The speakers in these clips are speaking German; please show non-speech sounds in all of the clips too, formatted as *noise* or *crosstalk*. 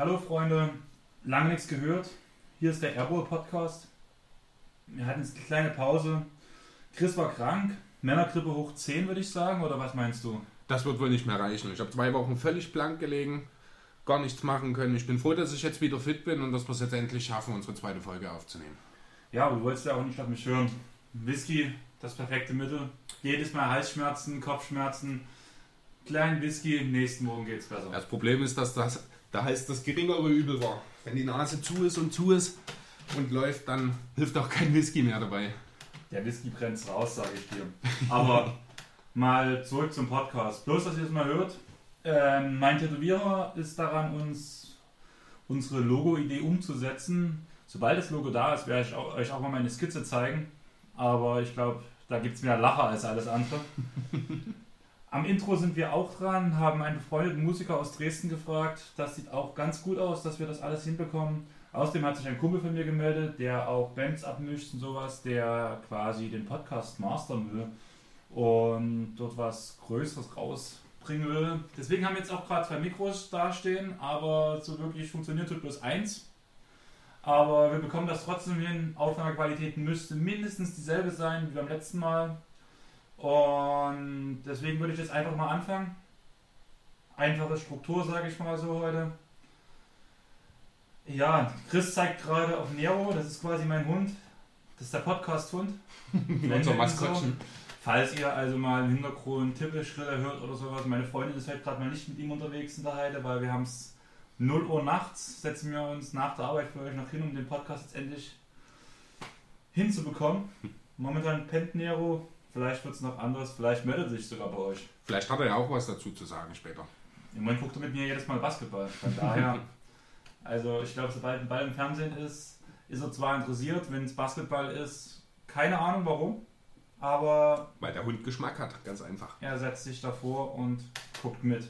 Hallo Freunde, lange nichts gehört. Hier ist der Airbowl Podcast. Wir hatten jetzt eine kleine Pause. Chris war krank, Männergrippe hoch 10 würde ich sagen, oder was meinst du? Das wird wohl nicht mehr reichen. Ich habe zwei Wochen völlig blank gelegen, gar nichts machen können. Ich bin froh, dass ich jetzt wieder fit bin und dass wir es jetzt endlich schaffen, unsere zweite Folge aufzunehmen. Ja, aber du wolltest ja auch nicht auf mich hören. Whisky, das perfekte Mittel. Jedes Mal Halsschmerzen, Kopfschmerzen, kleinen Whisky, nächsten Morgen geht's besser. Das Problem ist, dass das da heißt das geringere Übel war. Wenn die Nase zu ist und zu ist und läuft, dann hilft auch kein Whisky mehr dabei. Der Whisky brennt raus, sage ich dir. Aber *laughs* mal zurück zum Podcast. Bloß, dass ihr es mal hört. Ähm, mein Tätowierer ist daran, uns unsere Logo-Idee umzusetzen. Sobald das Logo da ist, werde ich euch auch mal meine Skizze zeigen. Aber ich glaube, da gibt es mehr Lacher als alles andere. *laughs* Am Intro sind wir auch dran, haben einen befreundeten Musiker aus Dresden gefragt. Das sieht auch ganz gut aus, dass wir das alles hinbekommen. Außerdem hat sich ein Kumpel von mir gemeldet, der auch Bands abmischt und sowas, der quasi den Podcast mastern will und dort was Größeres rausbringen will. Deswegen haben wir jetzt auch gerade zwei Mikros dastehen, aber so wirklich funktioniert tut bloß eins. Aber wir bekommen das trotzdem hin. Aufnahmequalität müsste mindestens dieselbe sein wie beim letzten Mal. Und deswegen würde ich jetzt einfach mal anfangen. Einfache Struktur, sage ich mal so heute. Ja, Chris zeigt gerade auf Nero, das ist quasi mein Hund. Das ist der Podcast-Hund. *laughs* Unser Maskottchen. So. Falls ihr also mal im Hintergrund Tippelschritte hört oder sowas, meine Freundin ist halt gerade mal nicht mit ihm unterwegs in der Heide, weil wir haben es 0 Uhr nachts, setzen wir uns nach der Arbeit für euch noch hin, um den Podcast jetzt endlich hinzubekommen. Momentan pennt Nero, Vielleicht wird es noch anders, vielleicht meldet sich sogar bei euch. Vielleicht hat er ja auch was dazu zu sagen später. Im Moment guckt er mit mir jedes Mal Basketball. Von daher, *laughs* also ich glaube, sobald ein Ball im Fernsehen ist, ist er zwar interessiert, wenn es Basketball ist, keine Ahnung warum, aber. Weil der Hund Geschmack hat, ganz einfach. Er setzt sich davor und guckt mit.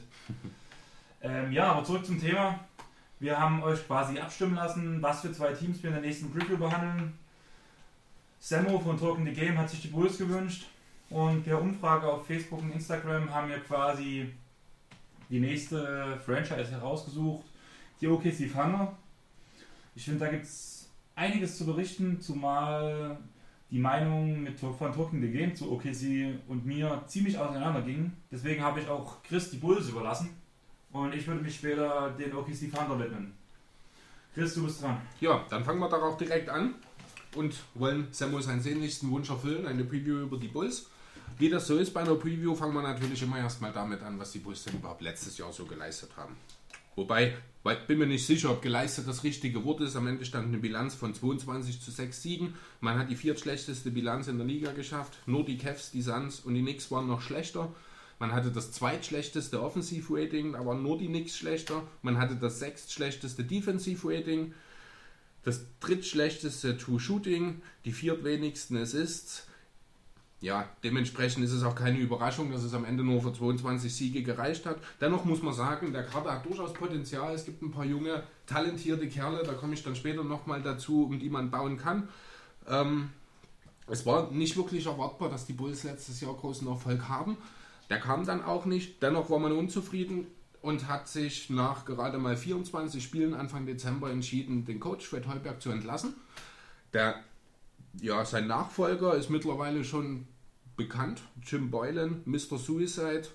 *laughs* ähm, ja, aber zurück zum Thema. Wir haben euch quasi abstimmen lassen, was für zwei Teams wir in der nächsten Preview behandeln. Sammo von Talking the Game hat sich die Bulls gewünscht und per Umfrage auf Facebook und Instagram haben wir quasi die nächste Franchise herausgesucht, die OKC Thunder. Ich finde, da gibt es einiges zu berichten, zumal die Meinung mit, von Talking the Game zu OKC und mir ziemlich auseinander gingen. Deswegen habe ich auch Chris die Bulls überlassen und ich würde mich später den OKC Thunder widmen. Chris, du bist dran. Ja, dann fangen wir darauf direkt an und wollen Samuel seinen sehnlichsten Wunsch erfüllen, eine Preview über die Bulls. Wie das so ist bei einer Preview, fangen wir natürlich immer erstmal damit an, was die Bulls überhaupt letztes Jahr so geleistet haben. Wobei, weil bin mir nicht sicher, ob geleistet das richtige Wort ist. Am Ende stand eine Bilanz von 22 zu 6 Siegen. Man hat die viertschlechteste Bilanz in der Liga geschafft. Nur die Cavs, die Suns und die Knicks waren noch schlechter. Man hatte das zweitschlechteste Offensiv-Rating, aber nur die Knicks schlechter. Man hatte das sechstschlechteste Defensive-Rating das drittschlechteste Two-Shooting, die viertwenigsten Assists. Ja, dementsprechend ist es auch keine Überraschung, dass es am Ende nur für 22 Siege gereicht hat. Dennoch muss man sagen, der Kader hat durchaus Potenzial. Es gibt ein paar junge, talentierte Kerle, da komme ich dann später nochmal dazu, um die man bauen kann. Ähm, es war nicht wirklich erwartbar, dass die Bulls letztes Jahr großen Erfolg haben. Der kam dann auch nicht. Dennoch war man unzufrieden und hat sich nach gerade mal 24 Spielen Anfang Dezember entschieden, den Coach Fred Holberg zu entlassen. Der, ja, sein Nachfolger ist mittlerweile schon bekannt, Jim Boylan, Mr. Suicide,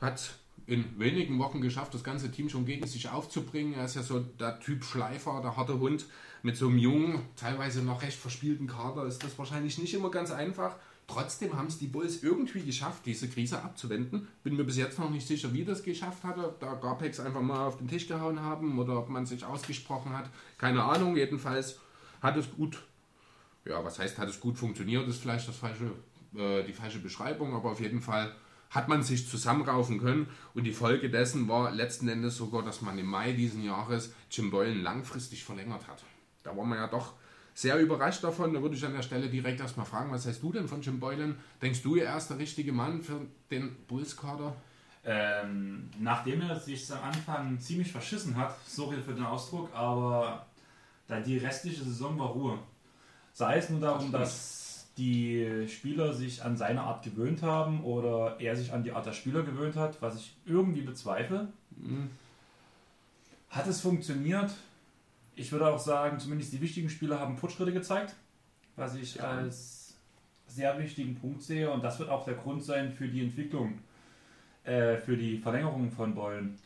hat in wenigen Wochen geschafft, das ganze Team schon gegen sich aufzubringen. Er ist ja so der Typ Schleifer, der harte Hund. Mit so einem jungen, teilweise noch recht verspielten Kader ist das wahrscheinlich nicht immer ganz einfach. Trotzdem haben es die Bulls irgendwie geschafft, diese Krise abzuwenden. Bin mir bis jetzt noch nicht sicher, wie das geschafft hatte. Da Garpex einfach mal auf den Tisch gehauen haben oder ob man sich ausgesprochen hat. Keine Ahnung. Jedenfalls hat es gut, ja, was heißt, hat es gut funktioniert, ist vielleicht das falsche, äh, die falsche Beschreibung, aber auf jeden Fall hat man sich zusammenraufen können und die Folge dessen war letzten Endes sogar, dass man im Mai diesen Jahres Jim Boylan langfristig verlängert hat. Da war man ja doch sehr überrascht davon. Da würde ich an der Stelle direkt erstmal fragen, was heißt du denn von Jim Boylan? Denkst du, er ist der richtige Mann für den Bulls-Kader? Ähm, nachdem er sich am Anfang ziemlich verschissen hat, sorry für den Ausdruck, aber da die restliche Saison war Ruhe. Sei es nur darum, das dass die Spieler sich an seine Art gewöhnt haben oder er sich an die Art der Spieler gewöhnt hat, was ich irgendwie bezweifle. Mhm. hat es funktioniert. Ich würde auch sagen, zumindest die wichtigen Spieler haben Fortschritte gezeigt, was ich ja. als sehr wichtigen Punkt sehe. Und das wird auch der Grund sein für die Entwicklung, äh, für die Verlängerung von Beulen.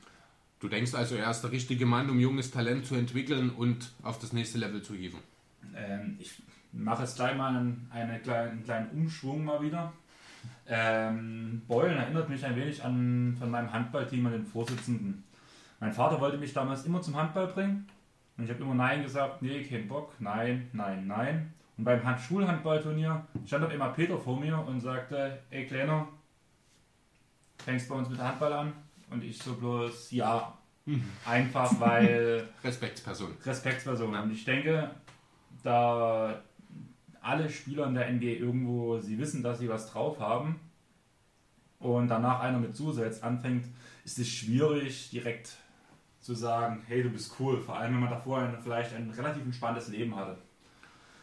Du denkst also, er ist der richtige Mann, um junges Talent zu entwickeln und auf das nächste Level zu hieven? Ähm, ich mache jetzt gleich mal einen, eine kleine, einen kleinen Umschwung mal wieder. Ähm, Beulen erinnert mich ein wenig an von meinem Handballteam an den Vorsitzenden. Mein Vater wollte mich damals immer zum Handball bringen und ich habe immer Nein gesagt, nee, kein Bock, nein, nein, nein. Und beim Schulhandballturnier stand auf einmal Peter vor mir und sagte, ey Kleiner, fängst bei uns mit Handball an? Und ich so bloß, ja, *laughs* einfach weil... Respektsperson. Respektsperson. Und ich denke, da alle Spieler in der NBA irgendwo, sie wissen, dass sie was drauf haben und danach einer mit Zusatz anfängt, ist es schwierig, direkt zu sagen, hey, du bist cool. Vor allem, wenn man davor ein, vielleicht ein relativ entspanntes Leben hatte.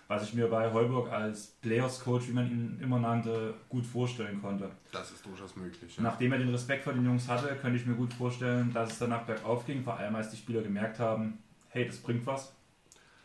Was ich mir bei Heuburg als Players-Coach, wie man ihn immer nannte, gut vorstellen konnte. Das ist durchaus möglich. Ja. Nachdem er den Respekt vor den Jungs hatte, könnte ich mir gut vorstellen, dass es danach bergauf ging, vor allem als die Spieler gemerkt haben, hey, das bringt was.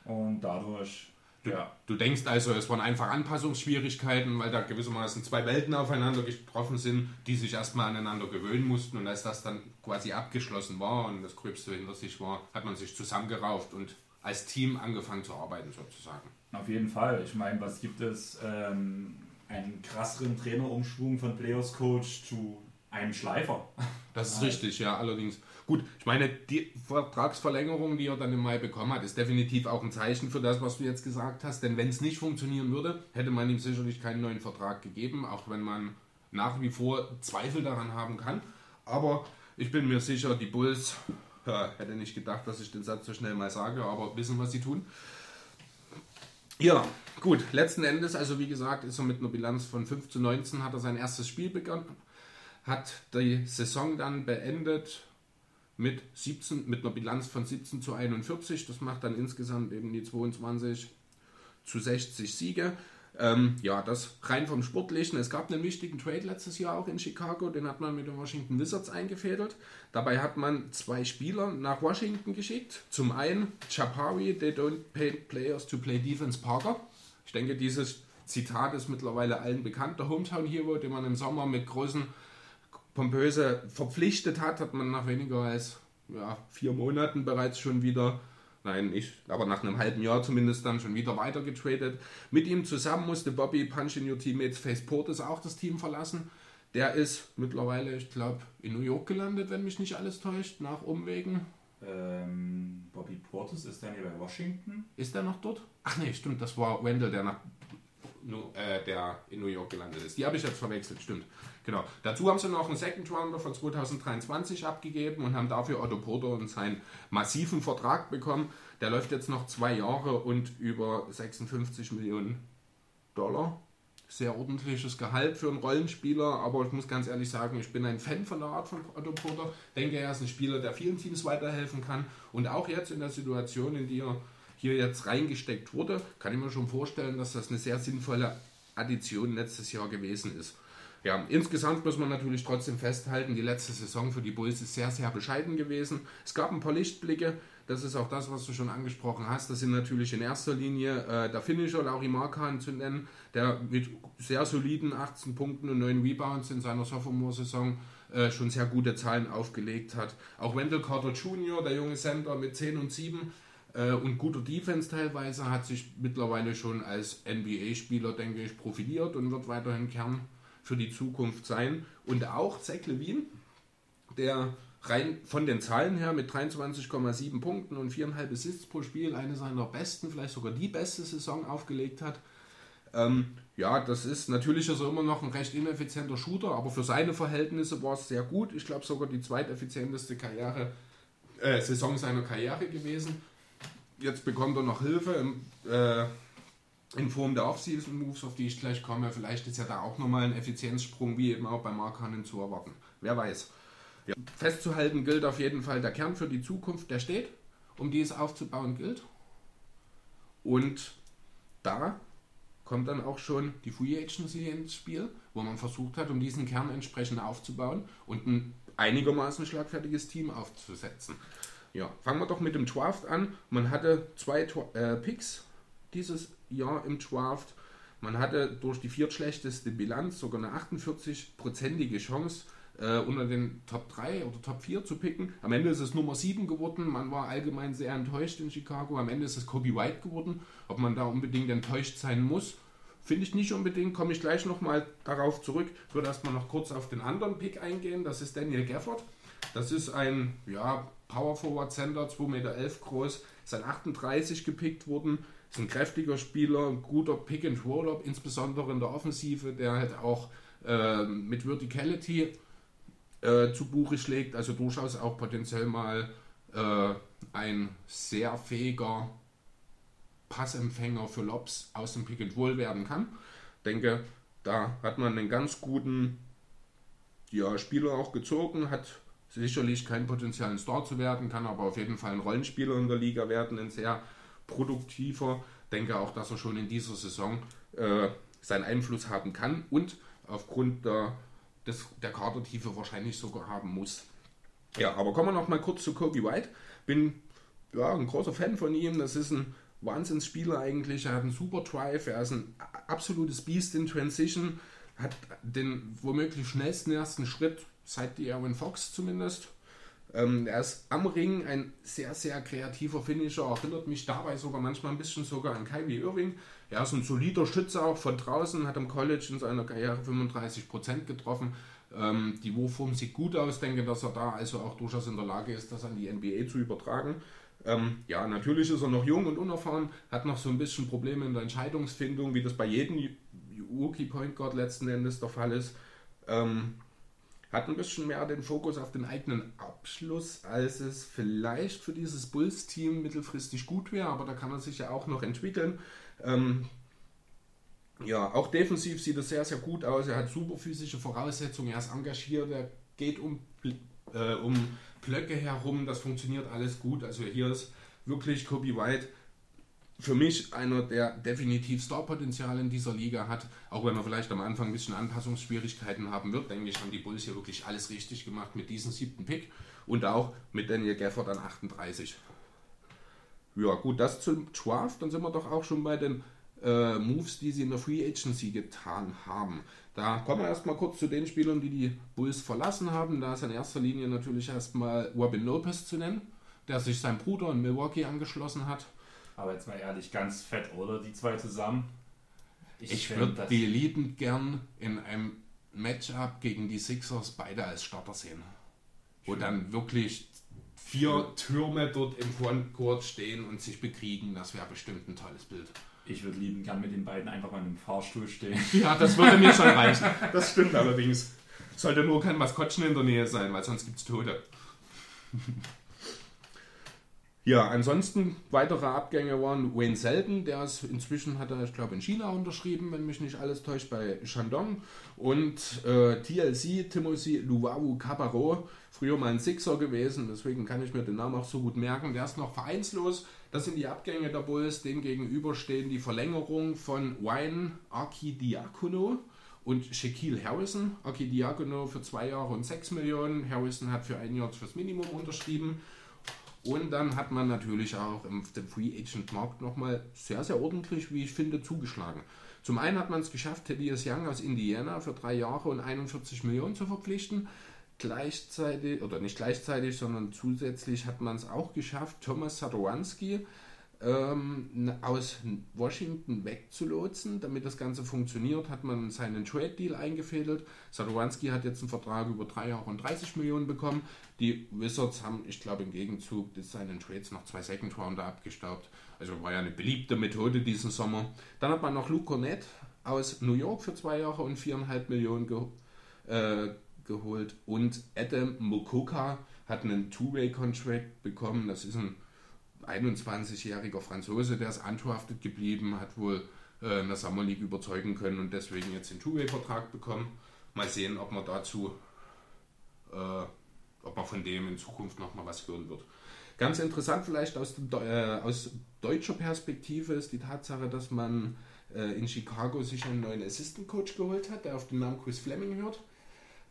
Und dadurch Du, ja. du denkst also, es waren einfach Anpassungsschwierigkeiten, weil da gewissermaßen zwei Welten aufeinander getroffen sind, die sich erstmal aneinander gewöhnen mussten. Und als das dann quasi abgeschlossen war und das Gröbste hinter sich war, hat man sich zusammengerauft und als Team angefangen zu arbeiten sozusagen. Auf jeden Fall. Ich meine, was gibt es? Ähm, einen krasseren Trainerumschwung von Players Coach zu einem Schleifer. Das ist *laughs* richtig, ja, allerdings. Gut, ich meine, die Vertragsverlängerung, die er dann im Mai bekommen hat, ist definitiv auch ein Zeichen für das, was du jetzt gesagt hast. Denn wenn es nicht funktionieren würde, hätte man ihm sicherlich keinen neuen Vertrag gegeben, auch wenn man nach wie vor Zweifel daran haben kann. Aber ich bin mir sicher, die Bulls, *laughs* ja, hätte nicht gedacht, dass ich den Satz so schnell mal sage, aber wissen, was sie tun. Ja, gut, letzten Endes, also wie gesagt, ist er mit einer Bilanz von 5 zu 19, hat er sein erstes Spiel begonnen, hat die Saison dann beendet mit, 17, mit einer Bilanz von 17 zu 41. Das macht dann insgesamt eben die 22 zu 60 Siege. Ähm, ja, das rein vom Sportlichen. Es gab einen wichtigen Trade letztes Jahr auch in Chicago, den hat man mit den Washington Wizards eingefädelt. Dabei hat man zwei Spieler nach Washington geschickt. Zum einen Chapari, they don't pay players to play defense Parker. Ich denke, dieses Zitat ist mittlerweile allen bekannt. Der Hometown Hero, den man im Sommer mit großen Pompöse verpflichtet hat, hat man nach weniger als ja, vier Monaten bereits schon wieder, nein, nicht, aber nach einem halben Jahr zumindest dann schon wieder weitergetradet. Mit ihm zusammen musste Bobby Punch in Your Teammates Face Portis auch das Team verlassen. Der ist mittlerweile, ich glaube, in New York gelandet, wenn mich nicht alles täuscht, nach Umwegen. Ähm, Bobby Portis ist der hier bei Washington? Ist der noch dort? Ach nee, stimmt, das war Wendell, der, nach, äh, der in New York gelandet ist. Die habe ich jetzt verwechselt, stimmt. Genau. Dazu haben sie noch einen Second Rounder von 2023 abgegeben und haben dafür Otto Porter und seinen massiven Vertrag bekommen. Der läuft jetzt noch zwei Jahre und über 56 Millionen Dollar. Sehr ordentliches Gehalt für einen Rollenspieler, aber ich muss ganz ehrlich sagen, ich bin ein Fan von der Art von Otto Porter. Denke, er ist ein Spieler, der vielen Teams weiterhelfen kann. Und auch jetzt in der Situation, in die er hier jetzt reingesteckt wurde, kann ich mir schon vorstellen, dass das eine sehr sinnvolle Addition letztes Jahr gewesen ist. Ja, insgesamt muss man natürlich trotzdem festhalten, die letzte Saison für die Bulls ist sehr, sehr bescheiden gewesen. Es gab ein paar Lichtblicke, das ist auch das, was du schon angesprochen hast. Das sind natürlich in erster Linie äh, der Finisher Lauri Markan zu nennen, der mit sehr soliden 18 Punkten und 9 Rebounds in seiner Sophomore-Saison äh, schon sehr gute Zahlen aufgelegt hat. Auch Wendell Carter Jr., der junge Center mit 10 und 7 äh, und guter Defense teilweise, hat sich mittlerweile schon als NBA-Spieler, denke ich, profiliert und wird weiterhin Kern für die Zukunft sein. Und auch Zach Levine, der rein von den Zahlen her mit 23,7 Punkten und 4,5 Assists pro Spiel eine seiner besten, vielleicht sogar die beste Saison aufgelegt hat. Ähm, ja, das ist natürlich ist er immer noch ein recht ineffizienter Shooter, aber für seine Verhältnisse war es sehr gut. Ich glaube sogar die zweiteffizienteste Karriere, äh, Saison seiner Karriere gewesen. Jetzt bekommt er noch Hilfe im, äh, in Form der Off-Season-Moves, auf die ich gleich komme. Vielleicht ist ja da auch nochmal ein Effizienzsprung, wie eben auch bei Mark Hannon zu erwarten. Wer weiß. Ja. Festzuhalten gilt auf jeden Fall der Kern für die Zukunft, der steht, um die es aufzubauen gilt. Und da kommt dann auch schon die Free Agency ins Spiel, wo man versucht hat, um diesen Kern entsprechend aufzubauen und ein einigermaßen schlagfertiges Team aufzusetzen. Ja, fangen wir doch mit dem Draft an. Man hatte zwei äh, Picks dieses Jahr im Draft. Man hatte durch die viertschlechteste Bilanz sogar eine 48-prozentige Chance, äh, unter den Top 3 oder Top 4 zu picken. Am Ende ist es Nummer 7 geworden. Man war allgemein sehr enttäuscht in Chicago. Am Ende ist es Kobe White geworden. Ob man da unbedingt enttäuscht sein muss, finde ich nicht unbedingt. Komme ich gleich nochmal darauf zurück. Ich würde erstmal noch kurz auf den anderen Pick eingehen. Das ist Daniel Gafford. Das ist ein ja, Power Forward Center, 2,11 Meter groß, ist ein 38 gepickt worden. Ist ein kräftiger Spieler, ein guter Pick and Roller, insbesondere in der Offensive, der halt auch äh, mit Verticality äh, zu Buche schlägt, also durchaus auch potenziell mal äh, ein sehr fähiger Passempfänger für Lobs aus dem Pick and Roll werden kann. Denke, da hat man einen ganz guten ja, Spieler auch gezogen, hat sicherlich kein Potenzial, Star zu werden, kann aber auf jeden Fall ein Rollenspieler in der Liga werden, ein sehr produktiver. Denke auch, dass er schon in dieser Saison äh, seinen Einfluss haben kann und aufgrund der, des, der Kadertiefe wahrscheinlich sogar haben muss. Ja, aber kommen wir noch mal kurz zu Kobe White. Bin ja, ein großer Fan von ihm. Das ist ein Wahnsinnsspieler eigentlich. Er hat einen super Drive. Er ist ein absolutes Beast in Transition. Hat den womöglich schnellsten ersten Schritt seit Erwin Fox zumindest. Ähm, er ist am Ring ein sehr, sehr kreativer Finisher, erinnert mich dabei sogar manchmal ein bisschen sogar an Kyrie Irving. Er ist ein solider Schütze auch von draußen, hat am College in seiner Karriere 35% getroffen. Ähm, die Wurfform sieht gut aus, denke, dass er da also auch durchaus in der Lage ist, das an die NBA zu übertragen. Ähm, ja, natürlich ist er noch jung und unerfahren, hat noch so ein bisschen Probleme in der Entscheidungsfindung, wie das bei jedem Rookie Point Guard letzten Endes der Fall ist. Ähm, hat ein bisschen mehr den Fokus auf den eigenen Abschluss, als es vielleicht für dieses Bulls-Team mittelfristig gut wäre, aber da kann er sich ja auch noch entwickeln. Ähm, ja, auch defensiv sieht er sehr, sehr gut aus. Er hat super physische Voraussetzungen, er ist engagiert, er geht um, äh, um Blöcke herum, das funktioniert alles gut. Also hier ist wirklich Kobe White für mich einer, der definitiv Starpotenzial in dieser Liga hat, auch wenn er vielleicht am Anfang ein bisschen Anpassungsschwierigkeiten haben wird, denke ich, haben die Bulls hier wirklich alles richtig gemacht mit diesem siebten Pick und auch mit Daniel Gafford an 38. Ja, gut, das zum Draft, dann sind wir doch auch schon bei den äh, Moves, die sie in der Free Agency getan haben. Da kommen wir erstmal kurz zu den Spielern, die die Bulls verlassen haben. Da ist in erster Linie natürlich erstmal Robin Lopez zu nennen, der sich seinem Bruder in Milwaukee angeschlossen hat aber jetzt mal ehrlich, ganz fett, oder? Die zwei zusammen. Ich, ich würde die liebend gern in einem Matchup gegen die Sixers beide als Starter sehen. Wo dann wirklich vier Türme dort im Frontcourt stehen und sich bekriegen. Das wäre bestimmt ein tolles Bild. Ich würde lieben gern mit den beiden einfach mal im Fahrstuhl stehen. *laughs* Ja, das würde mir schon reichen. *laughs* Das stimmt *laughs* allerdings. Sollte nur kein Maskottchen in der Nähe sein, weil sonst gibt es Tote. Ja, ansonsten weitere Abgänge waren Wayne Selden, der ist inzwischen hat er, ich glaube, in China unterschrieben, wenn mich nicht alles täuscht, bei Shandong. Und äh, TLC, Timothy Luwawu Cabarro, früher mal ein Sixer gewesen, deswegen kann ich mir den Namen auch so gut merken. Der ist noch vereinslos. Das sind die Abgänge der Bulls. Dem gegenüber stehen die Verlängerung von Wayne Archidiakono und Shaquille Harrison. Archidiakono für zwei Jahre und sechs Millionen. Harrison hat für ein Jahr fürs Minimum unterschrieben. Und dann hat man natürlich auch im Free Agent Markt nochmal sehr, sehr ordentlich, wie ich finde, zugeschlagen. Zum einen hat man es geschafft, Thaddeus Young aus Indiana für drei Jahre und 41 Millionen zu verpflichten. Gleichzeitig, oder nicht gleichzeitig, sondern zusätzlich hat man es auch geschafft, Thomas Sadorowski ähm, aus Washington wegzulotsen. Damit das Ganze funktioniert, hat man seinen Trade-Deal eingefädelt. Sadorowski hat jetzt einen Vertrag über drei Jahre und 30 Millionen bekommen. Die Wizards haben, ich glaube, im Gegenzug seinen Trades noch zwei Second Rounder abgestaubt. Also war ja eine beliebte Methode diesen Sommer. Dann hat man noch Luke Cornett aus New York für zwei Jahre und viereinhalb Millionen ge äh, geholt. Und Adam Mokoka hat einen Two-Way-Contract bekommen. Das ist ein 21-jähriger Franzose, der ist undrafted geblieben, hat wohl äh, League überzeugen können und deswegen jetzt den Two-Way-Vertrag bekommen. Mal sehen, ob man dazu, äh, ob man von dem in Zukunft nochmal was hören wird. Ganz interessant vielleicht aus, äh, aus deutscher Perspektive ist die Tatsache, dass man äh, in Chicago sich einen neuen Assistant Coach geholt hat, der auf den Namen Chris Fleming hört.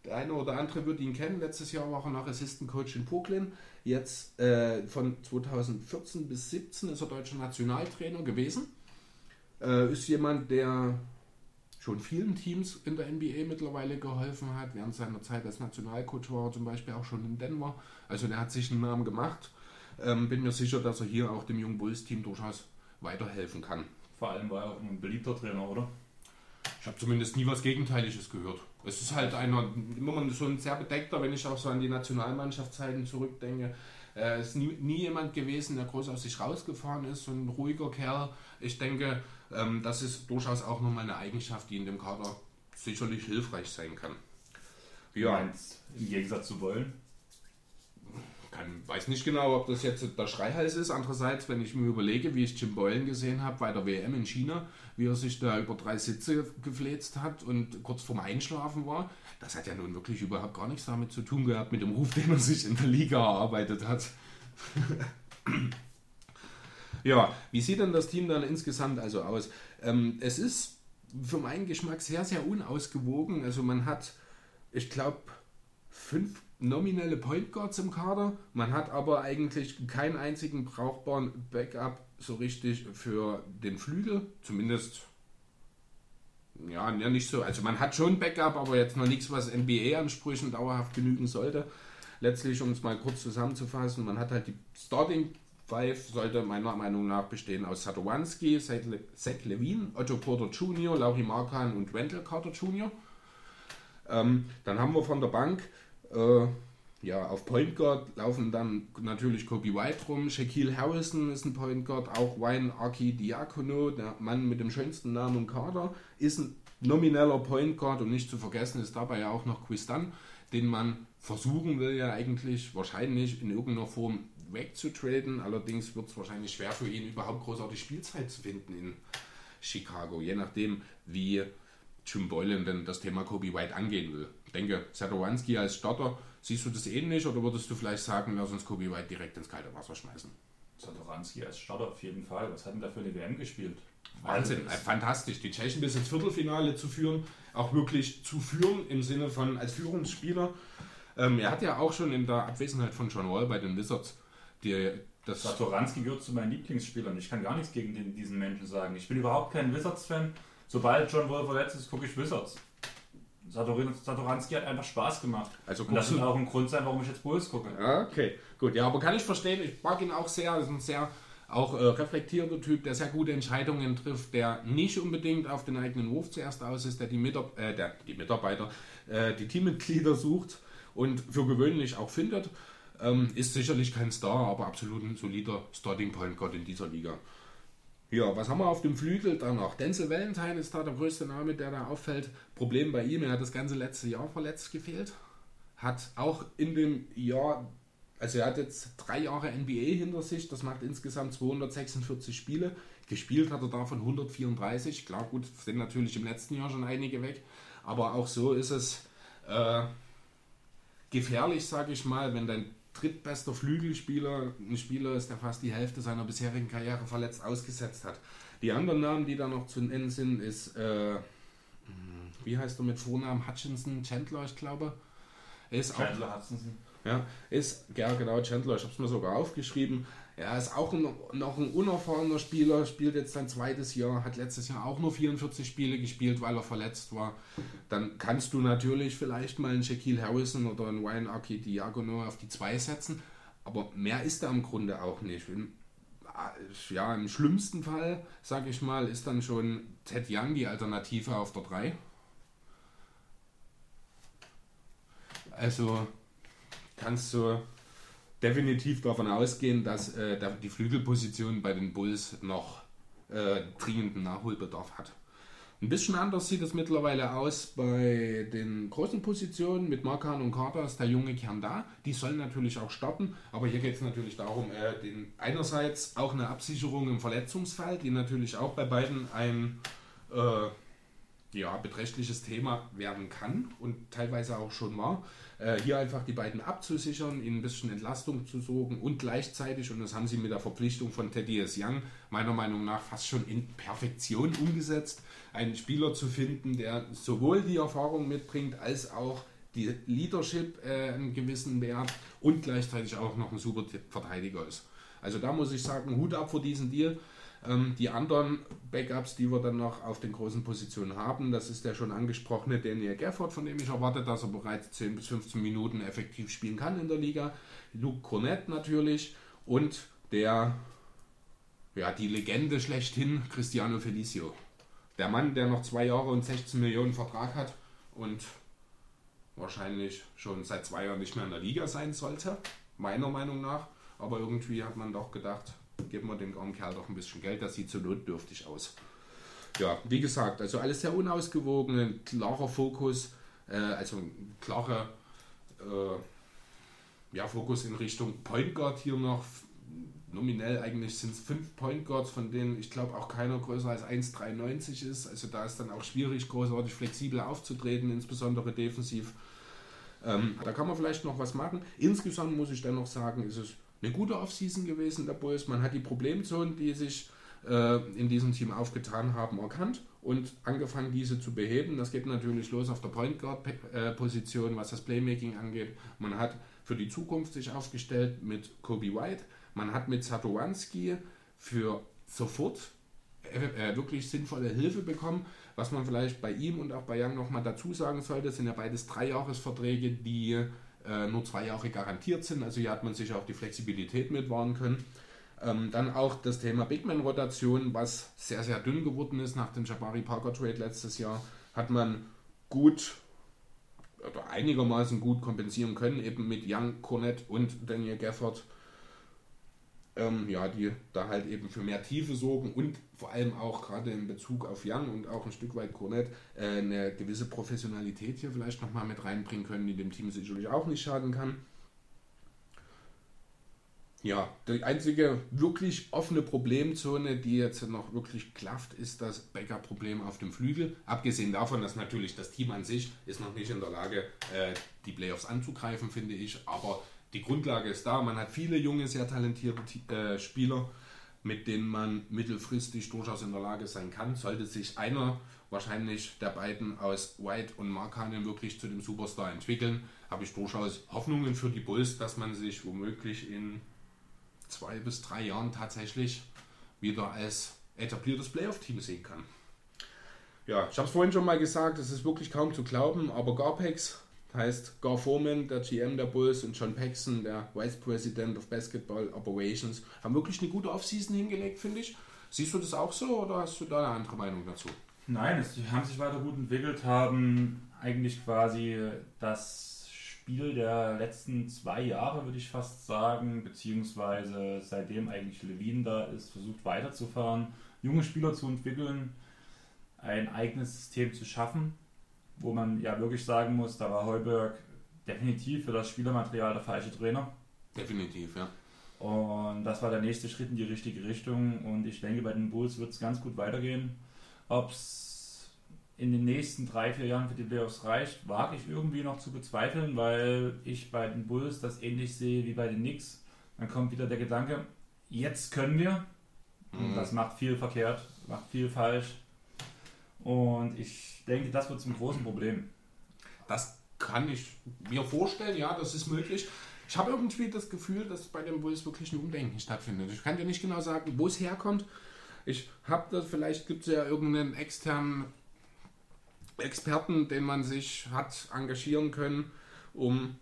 Der eine oder andere wird ihn kennen. Letztes Jahr war er noch Assistant Coach in Brooklyn. Jetzt äh, von 2014 bis 2017 ist er deutscher Nationaltrainer gewesen. Äh, ist jemand, der schon vielen Teams in der NBA mittlerweile geholfen hat. Während seiner Zeit als Nationalcoach war er zum Beispiel auch schon in Denver. Also der hat sich einen Namen gemacht. Ähm, bin mir sicher, dass er hier auch dem jungen Bulls-Team durchaus weiterhelfen kann. Vor allem war er auch ein beliebter Trainer, oder? Ich habe zumindest nie was Gegenteiliges gehört. Es ist halt einer, immer so ein sehr bedeckter, wenn ich auch so an die Nationalmannschaftszeiten zurückdenke. Er ist nie, nie jemand gewesen, der groß aus sich rausgefahren ist, so ein ruhiger Kerl. Ich denke, ähm, das ist durchaus auch nochmal eine Eigenschaft, die in dem Kader sicherlich hilfreich sein kann. Ja. Im Gegensatz zu Wollen? Kann, weiß nicht genau, ob das jetzt der Schreihals ist. Andererseits, wenn ich mir überlege, wie ich Jim Boylan gesehen habe bei der WM in China, wie er sich da über drei Sitze gefläzt hat und kurz vorm Einschlafen war, das hat ja nun wirklich überhaupt gar nichts damit zu tun gehabt, mit dem Ruf, den er sich in der Liga erarbeitet hat. *laughs* ja, wie sieht denn das Team dann insgesamt also aus? Ähm, es ist für meinen Geschmack sehr, sehr unausgewogen. Also man hat, ich glaube, fünf nominelle Point Guards im Kader. Man hat aber eigentlich keinen einzigen brauchbaren Backup so richtig für den Flügel. Zumindest, ja, nicht so. Also man hat schon Backup, aber jetzt noch nichts, was NBA-Ansprüchen dauerhaft genügen sollte. Letztlich, um es mal kurz zusammenzufassen, man hat halt die Starting Five sollte meiner Meinung nach bestehen aus Satowanski, Zach Levine, Otto Porter Jr., Laurie Markan und Wendell Carter Jr. Ähm, dann haben wir von der Bank äh, ja, auf Point Guard laufen dann natürlich Kobe White rum, Shaquille Harrison ist ein Point Guard, auch Wayne Aki Diakono, der Mann mit dem schönsten Namen im Kader, ist ein nomineller Point Guard und nicht zu vergessen ist dabei ja auch noch Chris Dunn, den man versuchen will ja eigentlich wahrscheinlich in irgendeiner Form wegzutraden. Allerdings wird es wahrscheinlich schwer für ihn überhaupt großartig Spielzeit zu finden in Chicago, je nachdem wie Jim Boylan denn das Thema Kobe White angehen will denke, Satowanski als Starter, siehst du das ähnlich oder würdest du vielleicht sagen, lass uns Kobe White direkt ins kalte Wasser schmeißen? Satoranski als Starter auf jeden Fall. Was hat denn da für eine WM gespielt? Wahnsinn, also, fantastisch. Die Tschechen bis ins Viertelfinale zu führen, auch wirklich zu führen im Sinne von als Führungsspieler. Ähm, er hat ja auch schon in der Abwesenheit von John Wall bei den Wizards die, das. Satoranski gehört zu meinen Lieblingsspielern. Ich kann gar nichts gegen den, diesen Menschen sagen. Ich bin überhaupt kein Wizards-Fan. Sobald John Wall verletzt ist, gucke ich Wizards. Satoranski hat einfach Spaß gemacht. Also und das wird auch ein Grund sein, warum ich jetzt Bulls gucke. Okay, gut. Ja, aber kann ich verstehen. Ich mag ihn auch sehr. Er ist ein sehr auch äh, reflektierter Typ, der sehr gute Entscheidungen trifft, der nicht unbedingt auf den eigenen Wurf zuerst aus ist, der die, Mitar äh, der, die Mitarbeiter, äh, die Teammitglieder sucht und für gewöhnlich auch findet. Ähm, ist sicherlich kein Star, aber absolut ein solider Starting Point Guard in dieser Liga. Ja, was haben wir auf dem Flügel dann noch? Denzel Valentine ist da der größte Name, der da auffällt. Problem bei ihm, er hat das ganze letzte Jahr verletzt gefehlt. Hat auch in dem Jahr, also er hat jetzt drei Jahre NBA hinter sich, das macht insgesamt 246 Spiele. Gespielt hat er davon 134. Klar, gut, sind natürlich im letzten Jahr schon einige weg. Aber auch so ist es äh, gefährlich, sage ich mal, wenn dein drittbester Flügelspieler, ein Spieler ist, der fast die Hälfte seiner bisherigen Karriere verletzt ausgesetzt hat. Die anderen Namen, die da noch zu nennen sind, ist, äh, wie heißt er mit Vornamen? Hutchinson, Chandler, ich glaube. Ist Chandler auch, Hutchinson. Ja, ist, ja genau, Chandler, ich habe es mir sogar aufgeschrieben. Er ist auch ein, noch ein unerfahrener Spieler, spielt jetzt sein zweites Jahr, hat letztes Jahr auch nur 44 Spiele gespielt, weil er verletzt war. Dann kannst du natürlich vielleicht mal einen Shaquille Harrison oder einen Ryan Aki Diagono auf die zwei setzen, aber mehr ist da im Grunde auch nicht. Ja, im schlimmsten Fall, sage ich mal, ist dann schon Ted Young die Alternative auf der 3. Also kannst du definitiv davon ausgehen, dass äh, die Flügelposition bei den Bulls noch äh, dringenden Nachholbedarf hat. Ein bisschen anders sieht es mittlerweile aus bei den großen Positionen mit Markan und Carter ist der junge Kern da. Die sollen natürlich auch starten, aber hier geht es natürlich darum, äh, den, einerseits auch eine Absicherung im Verletzungsfall, die natürlich auch bei beiden ein äh, ja, beträchtliches Thema werden kann und teilweise auch schon war. Äh, hier einfach die beiden abzusichern, ihnen ein bisschen Entlastung zu sorgen und gleichzeitig, und das haben sie mit der Verpflichtung von Teddy S. Young meiner Meinung nach fast schon in Perfektion umgesetzt, einen Spieler zu finden, der sowohl die Erfahrung mitbringt, als auch die Leadership äh, einen gewissen Wert und gleichzeitig auch noch ein super Verteidiger ist. Also da muss ich sagen, Hut ab vor diesem Deal. Ähm, die anderen Backups, die wir dann noch auf den großen Positionen haben, das ist der schon angesprochene Daniel Gafford, von dem ich erwarte, dass er bereits 10 bis 15 Minuten effektiv spielen kann in der Liga. Luke Cornett natürlich und der, ja, die Legende schlechthin, Cristiano Felicio. Der Mann, der noch zwei Jahre und 16 Millionen Vertrag hat und wahrscheinlich schon seit zwei Jahren nicht mehr in der Liga sein sollte, meiner Meinung nach. Aber irgendwie hat man doch gedacht, geben wir dem armen Kerl doch ein bisschen Geld, das sieht so notdürftig aus. Ja, wie gesagt, also alles sehr unausgewogen, ein klarer Fokus, äh, also ein klarer äh, ja, Fokus in Richtung Point Guard hier noch. Nominell eigentlich sind es fünf Point Guards, von denen ich glaube auch keiner größer als 1,93 ist. Also da ist dann auch schwierig, großartig flexibel aufzutreten, insbesondere defensiv. Ähm, da kann man vielleicht noch was machen. Insgesamt muss ich dann noch sagen, ist es eine gute Offseason gewesen der Bulls. Man hat die Problemzonen, die sich äh, in diesem Team aufgetan haben, erkannt und angefangen, diese zu beheben. Das geht natürlich los auf der Point Guard äh, was das Playmaking angeht. Man hat für die Zukunft sich aufgestellt mit Kobe White. Man hat mit Satowanski für sofort äh, wirklich sinnvolle Hilfe bekommen. Was man vielleicht bei ihm und auch bei Young nochmal dazu sagen sollte, sind ja beides Dreijahresverträge, die äh, nur zwei Jahre garantiert sind. Also hier hat man sich auch die Flexibilität mitwahren können. Ähm, dann auch das Thema Bigman-Rotation, was sehr, sehr dünn geworden ist nach dem Jabari Parker Trade letztes Jahr, hat man gut oder einigermaßen gut kompensieren können, eben mit Young, Cornett und Daniel Gafford ähm, ja, die da halt eben für mehr Tiefe sorgen und vor allem auch gerade in Bezug auf Young und auch ein Stück weit Cornet äh, eine gewisse Professionalität hier vielleicht nochmal mit reinbringen können, die dem Team sicherlich auch nicht schaden kann. Ja, die einzige wirklich offene Problemzone, die jetzt noch wirklich klafft, ist das Backup-Problem auf dem Flügel. Abgesehen davon, dass natürlich das Team an sich ist noch nicht in der Lage, äh, die Playoffs anzugreifen, finde ich. Aber die Grundlage ist da. Man hat viele junge, sehr talentierte äh, Spieler, mit denen man mittelfristig durchaus in der Lage sein kann. Sollte sich einer, wahrscheinlich der beiden aus White und Markanen, wirklich zu dem Superstar entwickeln, habe ich durchaus Hoffnungen für die Bulls, dass man sich womöglich in zwei bis drei Jahren tatsächlich wieder als etabliertes Playoff-Team sehen kann. Ja, ich habe es vorhin schon mal gesagt, es ist wirklich kaum zu glauben, aber Garpex heißt Gar Foreman, der GM der Bulls, und John Paxson, der Vice President of Basketball Operations, haben wirklich eine gute Offseason hingelegt, finde ich. Siehst du das auch so oder hast du da eine andere Meinung dazu? Nein, es, die haben sich weiter gut entwickelt, haben eigentlich quasi das Spiel der letzten zwei Jahre, würde ich fast sagen, beziehungsweise seitdem eigentlich Levine da ist, versucht weiterzufahren, junge Spieler zu entwickeln, ein eigenes System zu schaffen wo man ja wirklich sagen muss, da war Heuberg definitiv für das Spielermaterial der falsche Trainer. Definitiv, ja. Und das war der nächste Schritt in die richtige Richtung. Und ich denke, bei den Bulls wird es ganz gut weitergehen. Ob es in den nächsten drei, vier Jahren für die Playoffs reicht, wage ich irgendwie noch zu bezweifeln, weil ich bei den Bulls das ähnlich sehe wie bei den Knicks. Dann kommt wieder der Gedanke, jetzt können wir. Mhm. Das macht viel verkehrt, macht viel falsch. Und ich denke, das wird zum großen Problem. Das kann ich mir vorstellen, ja, das ist möglich. Ich habe irgendwie das Gefühl, dass bei den Bulls wirklich ein Umdenken stattfindet. Ich kann dir nicht genau sagen, wo es herkommt. Ich habe das, vielleicht gibt es ja irgendeinen externen Experten, den man sich hat engagieren können, um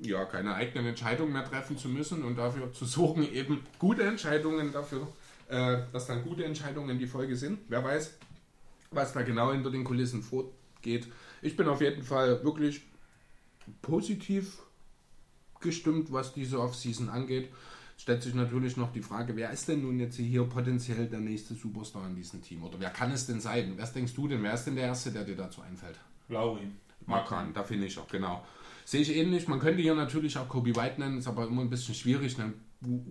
ja keine eigenen Entscheidungen mehr treffen zu müssen und dafür zu sorgen, *laughs* eben gute Entscheidungen dafür, äh, dass dann gute Entscheidungen die Folge sind. Wer weiß, was da genau hinter den Kulissen vorgeht. Ich bin auf jeden Fall wirklich positiv gestimmt, was diese Offseason angeht. Stellt sich natürlich noch die Frage, wer ist denn nun jetzt hier potenziell der nächste Superstar in diesem Team? Oder wer kann es denn sein? Was denkst du denn? Wer ist denn der Erste, der dir dazu einfällt? Lauri. Markan, da finde ich auch, genau. Sehe ich ähnlich. Man könnte hier natürlich auch Kobe White nennen, ist aber immer ein bisschen schwierig. Ne?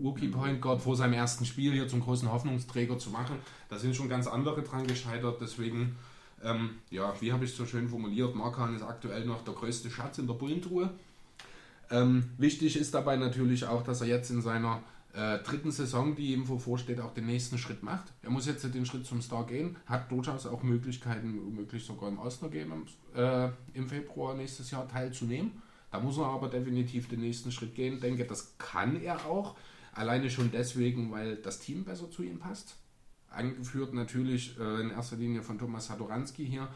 Rookie Point Guard vor seinem ersten Spiel hier zum großen Hoffnungsträger zu machen. Da sind schon ganz andere dran gescheitert. Deswegen, ähm, ja, wie habe ich es so schön formuliert, Markan ist aktuell noch der größte Schatz in der Bullentruhe. Ähm, wichtig ist dabei natürlich auch, dass er jetzt in seiner äh, dritten Saison, die ihm vorsteht, auch den nächsten Schritt macht. Er muss jetzt den Schritt zum Star gehen, hat durchaus auch Möglichkeiten, womöglich sogar im Game äh, im Februar nächstes Jahr teilzunehmen. Da muss er aber definitiv den nächsten Schritt gehen. Ich denke, das kann er auch. Alleine schon deswegen, weil das Team besser zu ihm passt. Angeführt natürlich äh, in erster Linie von Thomas Sadoranski hier,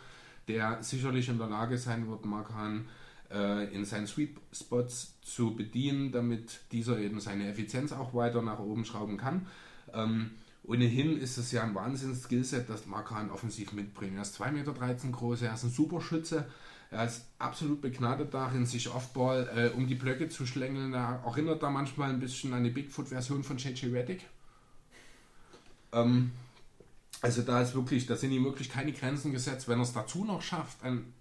der sicherlich in der Lage sein wird, Mark Hahn äh, in seinen Sweet Spots zu bedienen, damit dieser eben seine Effizienz auch weiter nach oben schrauben kann. Ähm, ohnehin ist es ja ein Wahnsinns-Skillset, das Mark Hahn offensiv mitbringt. Er ist 2,13 Meter groß, er ist ein super Schütze, er ist absolut begnadet darin, sich Offball äh, um die Blöcke zu schlängeln. Er erinnert da manchmal ein bisschen an die Bigfoot-Version von JJ Reddick. Ähm, also da ist wirklich, da sind ihm wirklich keine Grenzen gesetzt. Wenn er es dazu noch schafft, ein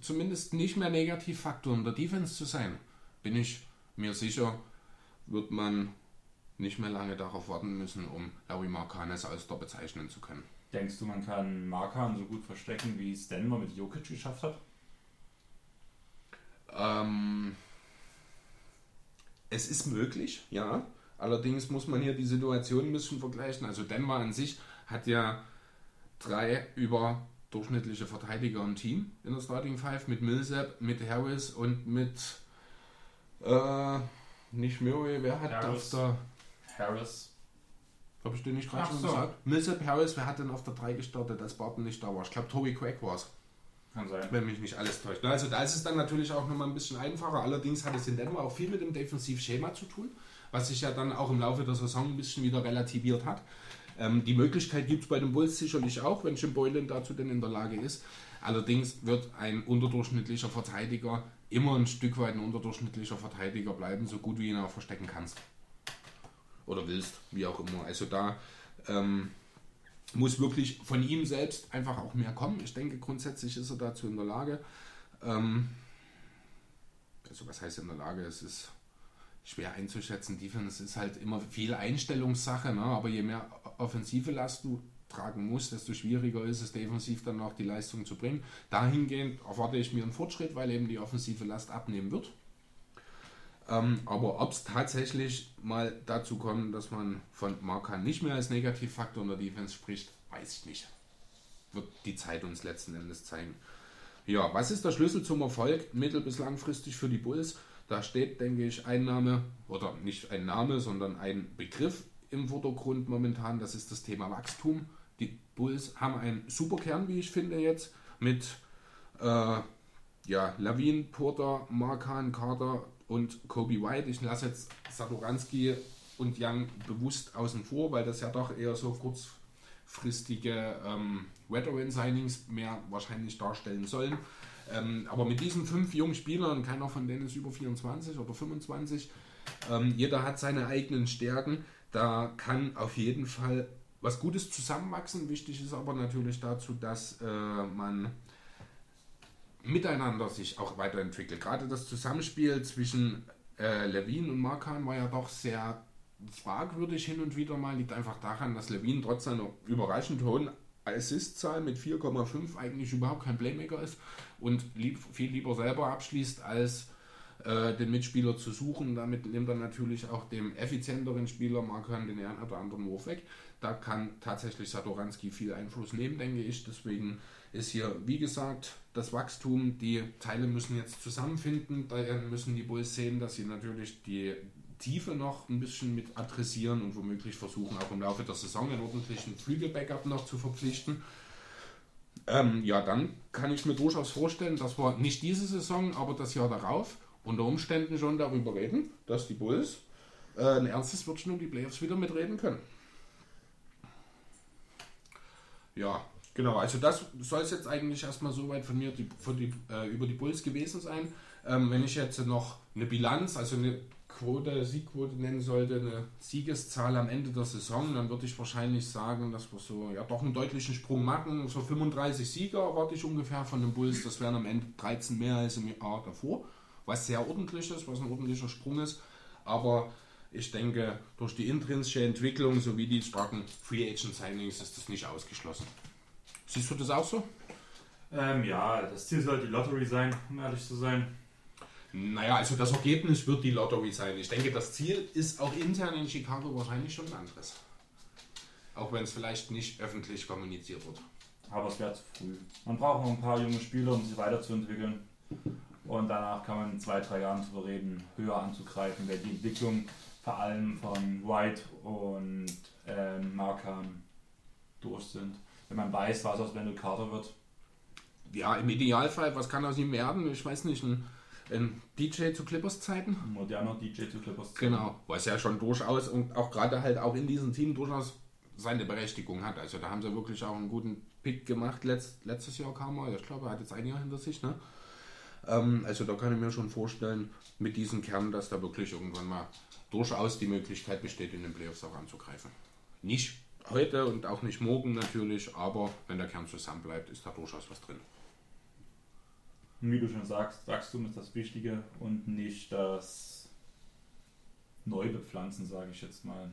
zumindest nicht mehr Negativfaktor in der Defense zu sein, bin ich mir sicher, wird man nicht mehr lange darauf warten müssen, um Larry Markan als All-Star bezeichnen zu können. Denkst du, man kann Markan so gut verstecken, wie es Denver mit Jokic geschafft hat? Ähm, es ist möglich, ja. Allerdings muss man hier die Situation ein bisschen vergleichen. Also Denver an sich hat ja drei über durchschnittliche Verteidiger im Team in der Starting Five mit Millsap, mit Harris und mit äh, nicht Murray, wer hat Harris. auf der Harris. habe ich den nicht gerade schon so. gesagt? Millsap, Harris, wer hat denn auf der 3 gestartet, als Barton nicht da war? Ich glaube Toby Craig war es, Kann sein. wenn mich nicht alles täuscht. Also da ist es dann natürlich auch nochmal ein bisschen einfacher. Allerdings hat es in Denver auch viel mit dem Defensivschema zu tun, was sich ja dann auch im Laufe der Saison ein bisschen wieder relativiert hat. Ähm, die Möglichkeit gibt es bei den Bulls sicherlich auch, wenn Jim Boylan dazu denn in der Lage ist. Allerdings wird ein unterdurchschnittlicher Verteidiger immer ein Stück weit ein unterdurchschnittlicher Verteidiger bleiben, so gut wie ihn auch verstecken kannst. Oder willst, wie auch immer. Also da ähm, muss wirklich von ihm selbst einfach auch mehr kommen. Ich denke, grundsätzlich ist er dazu in der Lage. Ähm, also was heißt in der Lage? Es ist schwer einzuschätzen. Defense ist halt immer viel Einstellungssache, ne? aber je mehr offensive Last du tragen musst, desto schwieriger ist es, defensiv dann auch die Leistung zu bringen. Dahingehend erwarte ich mir einen Fortschritt, weil eben die offensive Last abnehmen wird. Ähm, aber ob es tatsächlich mal dazu kommt, dass man von Markan nicht mehr als Negativfaktor in der Defense spricht, weiß ich nicht. Wird die Zeit uns letzten Endes zeigen. Ja, was ist der Schlüssel zum Erfolg mittel- bis langfristig für die Bulls? Da steht, denke ich, ein Name, oder nicht ein Name, sondern ein Begriff im Vordergrund momentan. Das ist das Thema Wachstum. Die Bulls haben einen super Kern, wie ich finde jetzt, mit äh, ja, Lavin, Porter, Markan, Carter und Kobe White. Ich lasse jetzt Satoranski und Young bewusst außen vor, weil das ja doch eher so kurzfristige ähm, Veteran-Signings mehr wahrscheinlich darstellen sollen. Ähm, aber mit diesen fünf jungen Spielern, keiner von denen ist über 24 oder 25, ähm, jeder hat seine eigenen Stärken. Da kann auf jeden Fall was Gutes zusammenwachsen. Wichtig ist aber natürlich dazu, dass äh, man miteinander sich auch weiterentwickelt. Gerade das Zusammenspiel zwischen äh, Levin und Markan war ja doch sehr fragwürdig hin und wieder mal. Liegt einfach daran, dass Levin trotz seiner überraschend hohen Assist-Zahl mit 4,5 eigentlich überhaupt kein Playmaker ist und lieb, viel lieber selber abschließt, als äh, den Mitspieler zu suchen. Damit nimmt er natürlich auch dem effizienteren Spieler Markan den einen oder anderen Wurf weg. Da kann tatsächlich Satoranski viel Einfluss nehmen, denke ich. Deswegen ist hier, wie gesagt, das Wachstum. Die Teile müssen jetzt zusammenfinden. Daher müssen die Bulls sehen, dass sie natürlich die Tiefe noch ein bisschen mit adressieren und womöglich versuchen, auch im Laufe der Saison einen ordentlichen Flügelbackup noch zu verpflichten. Ähm, ja, dann kann ich mir durchaus vorstellen, dass wir nicht diese Saison, aber das Jahr darauf unter Umständen schon darüber reden, dass die Bulls äh, ein ernstes Wörtchen um die Playoffs wieder mitreden können. Ja, genau. Also das soll es jetzt eigentlich erstmal soweit von mir die, für die, äh, über die Bulls gewesen sein. Ähm, wenn ich jetzt noch eine Bilanz, also eine Quote, Siegquote nennen sollte, eine Siegeszahl am Ende der Saison, dann würde ich wahrscheinlich sagen, dass wir so ja doch einen deutlichen Sprung machen. So 35 Sieger erwarte ich ungefähr von den Bulls. Das wären am Ende 13 mehr als im Jahr davor, was sehr ordentlich ist, was ein ordentlicher Sprung ist. Aber ich denke, durch die intrinsische Entwicklung sowie die starken Free Agent Signings ist das nicht ausgeschlossen. Siehst du das auch so? Ähm, ja, das Ziel soll die Lottery sein, um ehrlich zu sein. Naja, also das Ergebnis wird die Lottery sein. Ich denke, das Ziel ist auch intern in Chicago wahrscheinlich schon ein anderes. Auch wenn es vielleicht nicht öffentlich kommuniziert wird. Aber es wäre zu früh. Man braucht noch ein paar junge Spieler, um sich weiterzuentwickeln. Und danach kann man in zwei, drei Jahren darüber reden, höher anzugreifen, wer die Entwicklung vor allem von White und ähm, Markham durch sind. Wenn man weiß, was aus Wendell Carter wird. Ja, im Idealfall, was kann aus ihm werden? Ich weiß nicht, ein, ein DJ zu Clippers Zeiten? Ein moderner DJ zu Clippers. Genau, was ja schon durchaus und auch gerade halt auch in diesem Team durchaus seine Berechtigung hat. Also da haben sie wirklich auch einen guten Pick gemacht. Letzt, letztes Jahr kam er, ich glaube, er hat jetzt ein Jahr hinter sich. Ne? Ähm, also da kann ich mir schon vorstellen, mit diesem Kern, dass da wirklich irgendwann mal durchaus die Möglichkeit besteht, in den Playoffs auch anzugreifen. Nicht heute und auch nicht morgen natürlich, aber wenn der Kern zusammen bleibt, ist da durchaus was drin. Und wie du schon sagst, Wachstum ist das Wichtige und nicht das Neubepflanzen, sage ich jetzt mal.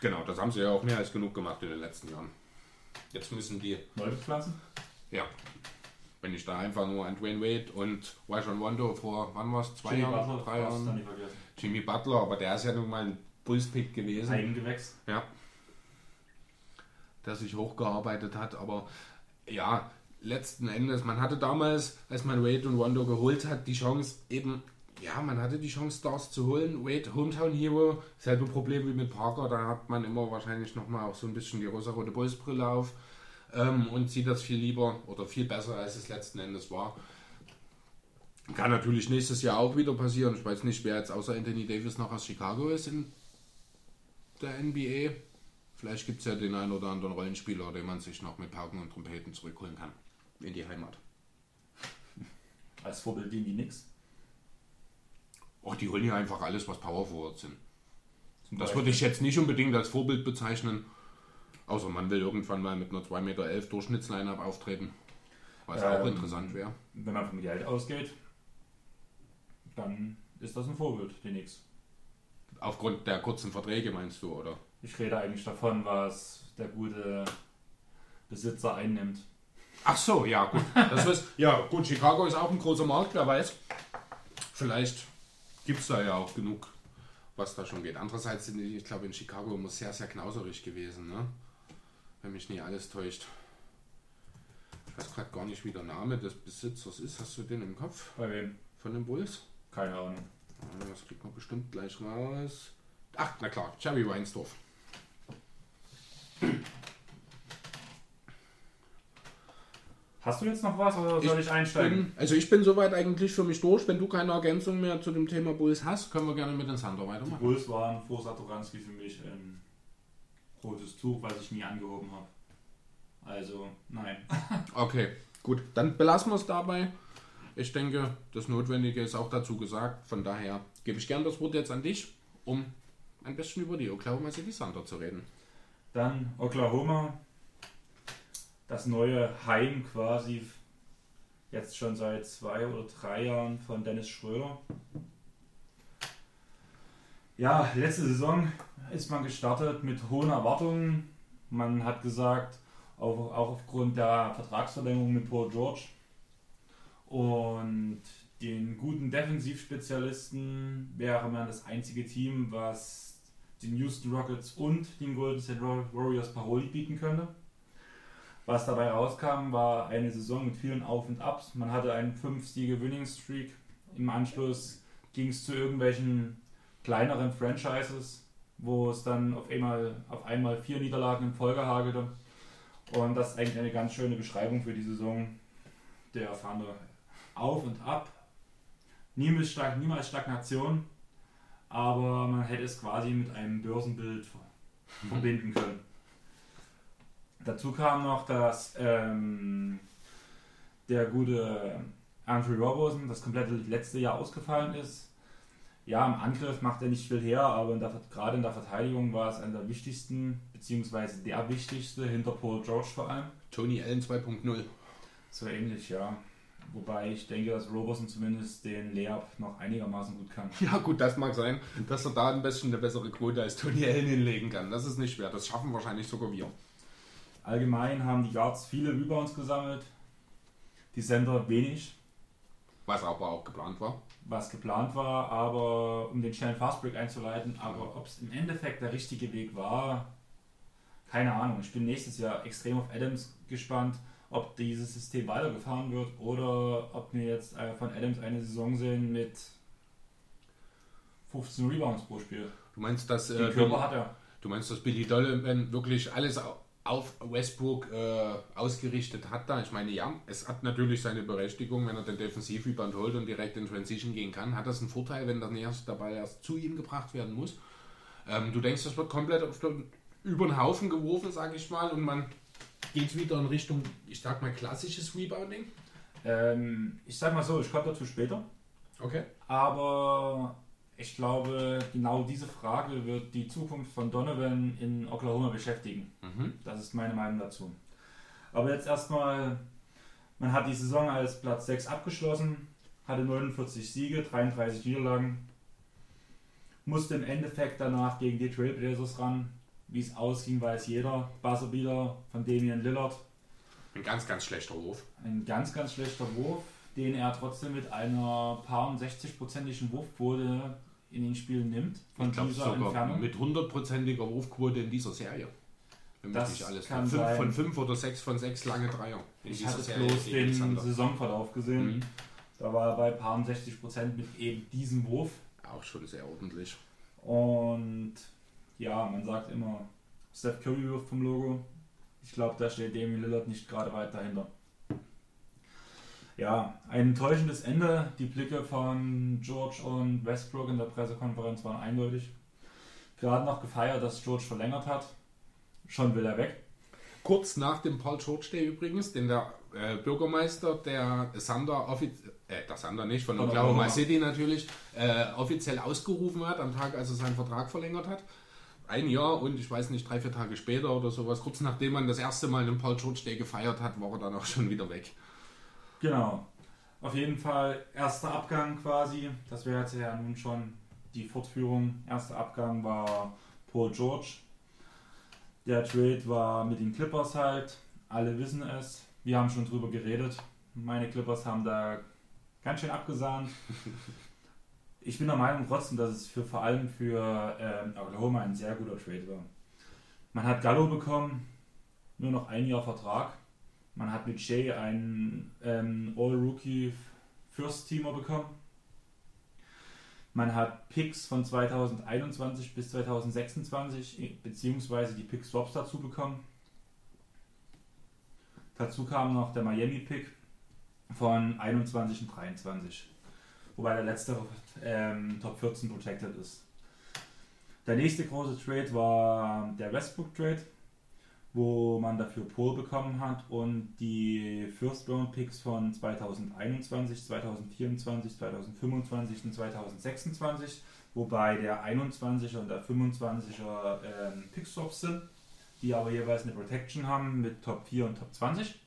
Genau, das haben sie ja auch mehr als genug gemacht in den letzten Jahren. Jetzt müssen die. Neubepflanzen? Ja. Wenn ich da einfach nur an Dwayne Wade und Rajon Rondo vor, wann war es? Zwei Jimmy Jahren? Butler, drei Jahren? Jimmy Butler, aber der ist ja nun mal ein Bulls-Pick gewesen. Eigengewächs. Ja. Der sich hochgearbeitet hat, aber ja, letzten Endes, man hatte damals, als man Wade und Rondo geholt hat, die Chance eben, ja, man hatte die Chance, Stars zu holen. Wade, Hometown Hero, selbe Problem wie mit Parker, da hat man immer wahrscheinlich nochmal auch so ein bisschen die rosa-rote Bulls-Brille auf ähm, und sieht das viel lieber oder viel besser, als es letzten Endes war. Kann natürlich nächstes Jahr auch wieder passieren. Ich weiß nicht, wer jetzt außer Anthony Davis noch aus Chicago ist in der NBA. Vielleicht gibt es ja den einen oder anderen Rollenspieler, den man sich noch mit Pauken und Trompeten zurückholen kann. In die Heimat. *laughs* Als Vorbild dienen die nix. Oh, die holen ja einfach alles, was Power Forwards sind. Zum Das Beispiel. würde ich jetzt nicht unbedingt als Vorbild bezeichnen. Außer man will irgendwann mal mit einer 2,11 Meter Durchschnittsline-Up auftreten. Was auch Ähm, interessant wäre. Wenn man vom Geld ausgeht, dann ist das ein Vorbild, die nix. Aufgrund der kurzen Verträge meinst du, oder? Ich rede eigentlich davon, was der gute Besitzer einnimmt. Ach so, ja, gut. Das ist, ja, gut, Chicago ist auch ein großer Markt, wer weiß. Vielleicht gibt es da ja auch genug, was da schon geht. Andererseits sind die, ich glaube, in Chicago immer sehr, sehr knauserig gewesen, ne? Wenn mich nie alles täuscht. Ich weiß gerade gar nicht, wie der Name des Besitzers ist. Hast du den im Kopf? Bei wem? Von den Bulls? Keine Ahnung. Das kriegt man bestimmt gleich raus. Ach, na klar, Jerry Weinsdorf. Hast du jetzt noch was oder soll ich, einsteigen? Bin, also ich bin soweit eigentlich für mich durch. Wenn du keine Ergänzung mehr zu dem Thema Bulls hast, können wir gerne mit den Sander Die weitermachen. Bulls waren vor Satoranski für mich ein rotes Tuch, was ich nie angehoben habe. Also, nein. Okay, gut. Dann belassen wir es dabei. Ich denke, das Notwendige ist auch dazu gesagt. Von daher gebe ich gern das Wort jetzt an dich, um ein bisschen über die Oklahoma City Thunder zu reden. Dann Oklahoma, das neue Heim quasi, jetzt schon seit zwei oder drei Jahren von Dennis Schröder. Ja, letzte Saison ist man gestartet mit hohen Erwartungen. Man hat gesagt, auch, auch aufgrund der Vertragsverlängerung mit Paul George und den guten Defensivspezialisten wäre man das einzige Team, was den Houston Rockets und den Golden State Warriors Paroli bieten könnte. Was dabei rauskam, war eine Saison mit vielen Auf und Abs. Man hatte einen 5-Siege Winning Streak. Im Anschluss ging es zu irgendwelchen kleineren Franchises, wo es dann auf einmal, auf einmal vier Niederlagen in Folge hagelte. Und das ist eigentlich eine ganz schöne Beschreibung für die Saison der Thunder. Auf und ab. Niemals, Stag niemals Stagnation, aber man hätte es quasi mit einem Börsenbild ver- verbinden können. Dazu kam noch, dass ähm, der gute Andrew Robertson das komplette letzte Jahr ausgefallen ist. Ja, im Angriff macht er nicht viel her, aber in der, gerade in der Verteidigung war es einer der wichtigsten, beziehungsweise der wichtigste, hinter Paul George vor allem. Tony Allen 2.0. So ähnlich, ja. Wobei ich denke, dass Robertson zumindest den Layup noch einigermaßen gut kann. Ja gut, das mag sein, dass er da ein bisschen eine bessere Quote als Tony Allen hinlegen kann. Das ist nicht schwer. Das schaffen wahrscheinlich sogar wir. Allgemein haben die Guards viele Rebounds gesammelt, die Center wenig. Was aber auch geplant war. Was geplant war, aber um den schnellen Fastbreak einzuleiten. Aber ob es im Endeffekt der richtige Weg war, keine Ahnung. Ich bin nächstes Jahr extrem auf Adams gespannt, ob dieses System weitergefahren wird oder ob wir jetzt äh, von Adams eine Saison sehen mit 15 Rebounds pro Spiel. Du meinst, dass, Den äh, Körper Billy, hat er. du meinst, dass Billy Donovan wirklich alles au- auf Westbrook äh, ausgerichtet hat da? Ich meine, ja, es hat natürlich seine Berechtigung, wenn er den Defensivrebound holt und direkt in Transition gehen kann, hat das einen Vorteil, wenn dann erst der Ball erst zu ihm gebracht werden muss. Ähm, du denkst, das wird komplett auf über den Haufen geworfen, sage ich mal, und man geht wieder in Richtung, ich sag mal, klassisches Rebounding. Ähm, ich sag mal so, ich komme dazu später. Okay. Aber ich glaube, genau diese Frage wird die Zukunft von Donovan in Oklahoma beschäftigen. Mhm. Das ist meine Meinung dazu. Aber jetzt erstmal, man hat die Saison als Platz 6 abgeschlossen, hatte 49 Siege, 33 Niederlagen, musste im Endeffekt danach gegen die Trailblazers ran. Wie es ausging, weiß jeder. Buzzerbeater von Damian Lillard. Ein ganz, ganz schlechter Wurf. Ein ganz, ganz schlechter Wurf, den er trotzdem mit einer paar 60-prozentigen Wurfquote in den Spielen nimmt. Von Ich glaube dieser sogar Entfernung. mit hundertprozentiger Wurfquote in dieser Serie. Wenn Das nicht alles kann fünf, sein. von fünf oder sechs von sechs lange Dreier. In Ich hatte Serie bloß den Sander. Saisonverlauf gesehen. Mhm. Da war er bei paar 60 Prozent mit eben diesem Wurf. Auch schon sehr ordentlich. Und ja, man sagt immer, Steph Curry wirft vom Logo. Ich glaube, da steht Damian Lillard nicht gerade weit dahinter. Ja, ein enttäuschendes Ende. Die Blicke von George und Westbrook in der Pressekonferenz waren eindeutig. Gerade noch gefeiert, dass George verlängert hat. Schon will er weg. Kurz nach dem Paul George Day übrigens, den der äh, Bürgermeister der Sander, offiz- äh, der Sander nicht, von Oklahoma. City natürlich, äh, offiziell ausgerufen hat, am Tag, als er seinen Vertrag verlängert hat. Ein Jahr und ich weiß nicht, drei, vier Tage später oder sowas, kurz nachdem man das erste Mal den Paul George Day gefeiert hat, war er dann auch schon wieder weg. Genau. Auf jeden Fall erster Abgang quasi. Das wäre jetzt ja nun schon die Fortführung. Erster Abgang war Paul George. Der Trade war mit den Clippers halt. Alle wissen es. Wir haben schon drüber geredet. Meine Clippers haben da ganz schön abgesahnt. *laughs* Ich bin der Meinung trotzdem, dass es für vor allem für ähm, Oklahoma ein sehr guter Trade war. Man hat Gallo bekommen, nur noch ein Jahr Vertrag. Man hat mit Shea einen ähm, All-Rookie First Teamer bekommen. Man hat Picks von 2021 bis 2026, beziehungsweise die Pick Swaps dazu bekommen. Dazu kam noch der Miami-Pick von 21 und 23, wobei der letzte ähm, Top 14 protected ist. Der nächste große Trade war der Westbrook-Trade wo man dafür Pole bekommen hat und die First Round Picks von 2021, 2024, 2025 und 2026, wobei der 21er und der 25er ähm, Pickswaps sind, die aber jeweils eine Protection haben mit Top 4 und Top 20.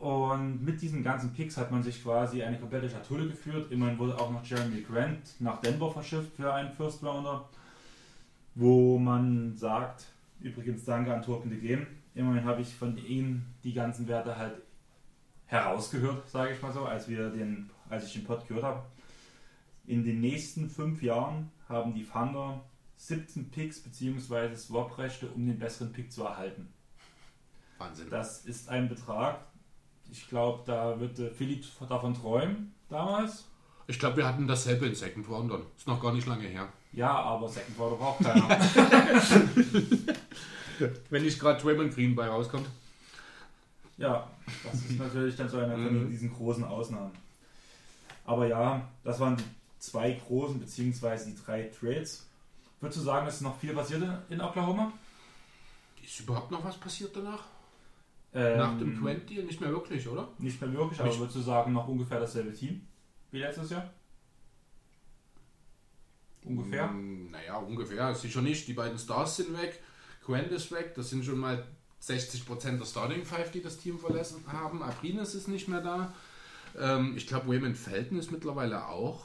Und mit diesen ganzen Picks hat man sich quasi eine komplette Schatulle geführt. Immerhin wurde auch noch Jeremy Grant nach Denver verschifft für einen First Rounder, wo man sagt, Übrigens danke an Torben de Game. Immerhin habe ich von ihm die ganzen Werte halt herausgehört, sage ich mal so, als, wir den, als ich den Pod gehört habe. In den nächsten fünf Jahren haben die Thunder 17 Picks bzw. Swap-Rechte, um den besseren Pick zu erhalten. Wahnsinn. Das ist ein Betrag. Ich glaube, da wird äh, Philipp davon träumen damals. Ich glaube, wir hatten dasselbe in Second Roundern. Ist noch gar nicht lange her. Ja, aber Second Round braucht keiner. *laughs* Wenn nicht gerade Draymond Green bei rauskommt. Ja, das ist natürlich dann so eine von Mhm. diesen großen Ausnahmen. Aber ja, das waren die zwei großen, beziehungsweise die drei Trades. Würdest du sagen, es ist noch viel passiert in Oklahoma? Ist überhaupt noch was passiert danach? Ähm, Nach dem 20 nicht mehr wirklich, oder? Nicht mehr wirklich, aber Nicht- würdest du sagen, noch ungefähr dasselbe Team wie letztes Jahr? Ungefähr? Mm, Naja, ungefähr. Sicher nicht. Die beiden Stars sind weg. Quent ist weg. Das sind schon mal 60% der Starting Five, die das Team verlassen haben. Abrines ist nicht mehr da. Ähm, ich glaube, Raymond Felton ist mittlerweile auch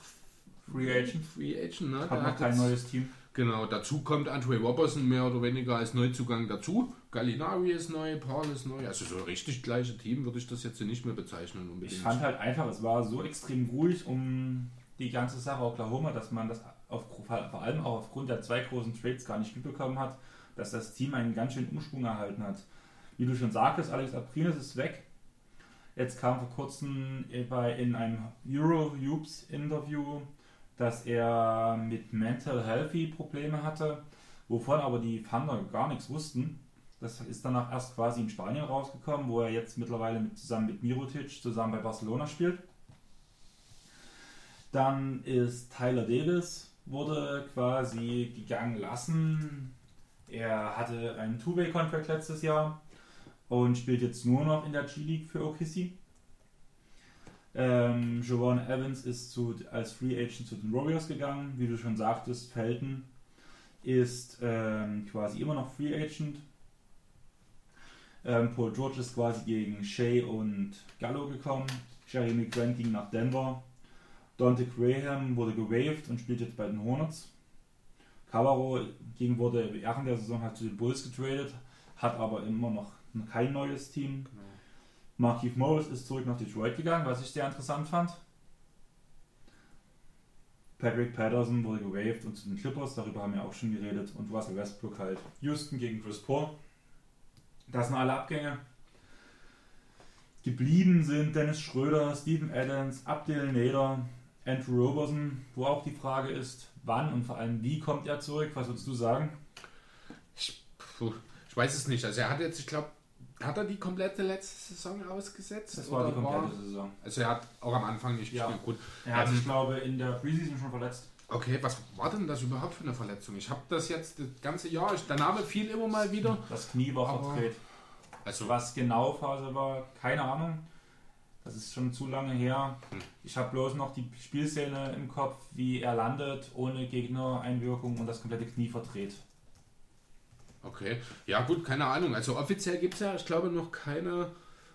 Free Agent. Free Agent, ne? Hat noch kein neues Team. Genau, dazu kommt Andre Robertson mehr oder weniger als Neuzugang dazu. Gallinari ist neu, Paul ist neu. Also so richtig gleiche Team würde ich das jetzt nicht mehr bezeichnen. Unbedingt. Ich fand halt einfach, es war so extrem ruhig um die ganze Sache Oklahoma, dass man das auf, vor allem auch aufgrund der zwei großen Trades gar nicht mitbekommen hat, dass das Team einen ganz schönen Umschwung erhalten hat. Wie du schon sagtest, Alex Aprilis ist weg. Jetzt kam vor kurzem in einem Euro Hoops Interview, dass er mit Mental Healthy Probleme hatte, wovon aber die Thunder gar nichts wussten. Das ist danach erst quasi in Spanien rausgekommen, wo er jetzt mittlerweile mit, zusammen mit Mirotic zusammen bei Barcelona spielt. Dann ist Tyler Davis, wurde quasi gegangen lassen. Er hatte einen Two-Way-Contract letztes Jahr und spielt jetzt nur noch in der G-League für OKC. Ähm, Javon Evans ist zu, als Free Agent zu den Warriors gegangen. Wie du schon sagtest, Felton ist ähm, quasi immer noch Free Agent. Ähm, Paul George ist quasi gegen Shea und Gallo gekommen. Jeremy Grant ging nach Denver. Dante Graham wurde gewaved und spielt jetzt bei den Hornets. Cabarro ging, wurde während der Saison halt zu den Bulls getradet, hat aber immer noch kein neues Team. Genau. Markeith Morris ist zurück nach Detroit gegangen, was ich sehr interessant fand. Patrick Patterson wurde gewaved und zu den Clippers, darüber haben wir auch schon geredet. Und Russell Westbrook halt. Houston gegen Chris Paul. Das sind alle Abgänge. Geblieben sind Dennis Schröder, Steven Adams, Abdel Nader, Andrew Roberson, wo auch die Frage ist, wann und vor allem wie kommt er zurück? Was würdest du sagen? Ich, ich weiß es nicht. Also er hat jetzt, ich glaube, hat er die komplette letzte Saison ausgesetzt? Das war die komplette war? Saison. Also er hat auch am Anfang nicht ja. gespielt. Gut. Er hat ähm, sich, glaube in der Preseason schon verletzt. Okay, was war denn das überhaupt für eine Verletzung? Ich habe das jetzt das ganze Jahr, ich, der Name fiel immer mal wieder. Das Knie war verdreht. Also was genau Phase war, keine Ahnung. Das ist schon zu lange her. Hm. Ich habe bloß noch die Spielszene im Kopf, wie er landet, ohne Gegnereinwirkung und das komplette Knie verdreht. Okay, ja gut, keine Ahnung. Also offiziell gibt es ja, ich glaube, noch keine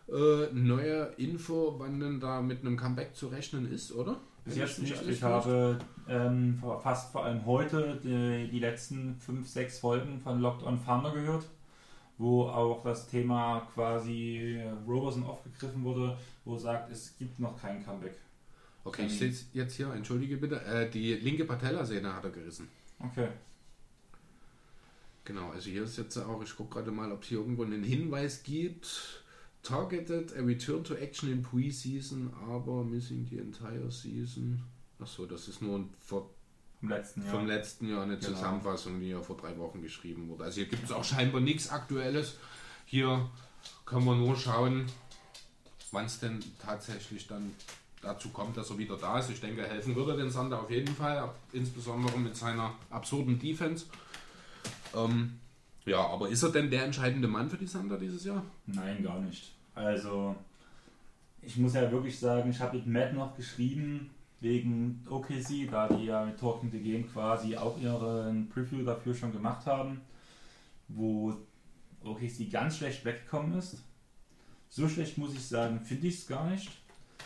äh, neue Info, wann denn da mit einem Comeback zu rechnen ist, oder? Bis jetzt nicht. Ich habe ähm, fast vor allem heute die, die letzten 5, 6 Folgen von Locked on Thunder gehört, wo auch das Thema quasi Roberson aufgegriffen wurde, wo sagt, es gibt noch kein Comeback. Okay, ich sehe es jetzt hier, entschuldige bitte, äh, die linke Patellasehne hat er gerissen. Okay. Genau, also hier ist jetzt auch, ich gucke gerade mal, ob es hier irgendwo einen Hinweis gibt. Targeted a return to action in preseason, aber missing the entire season. Achso, das ist nur ein vor, vom letzten Jahr, vom letzten Jahr eine genau. Zusammenfassung, die ja vor drei Wochen geschrieben wurde. Also hier gibt es auch scheinbar nichts Aktuelles. Hier können wir nur schauen, wann es denn tatsächlich dann dazu kommt, dass er wieder da ist. Ich denke, helfen würde den Sander auf jeden Fall, insbesondere mit seiner absurden Defense. Ähm, ja, aber ist er denn der entscheidende Mann für die Sander dieses Jahr? Nein, gar nicht. Also, ich muss ja wirklich sagen, ich habe mit Matt noch geschrieben, wegen OKC, da die ja mit Talking the Game quasi auch ihren Preview dafür schon gemacht haben, wo OKC ganz schlecht weggekommen ist. So schlecht muss ich sagen, finde ich es gar nicht.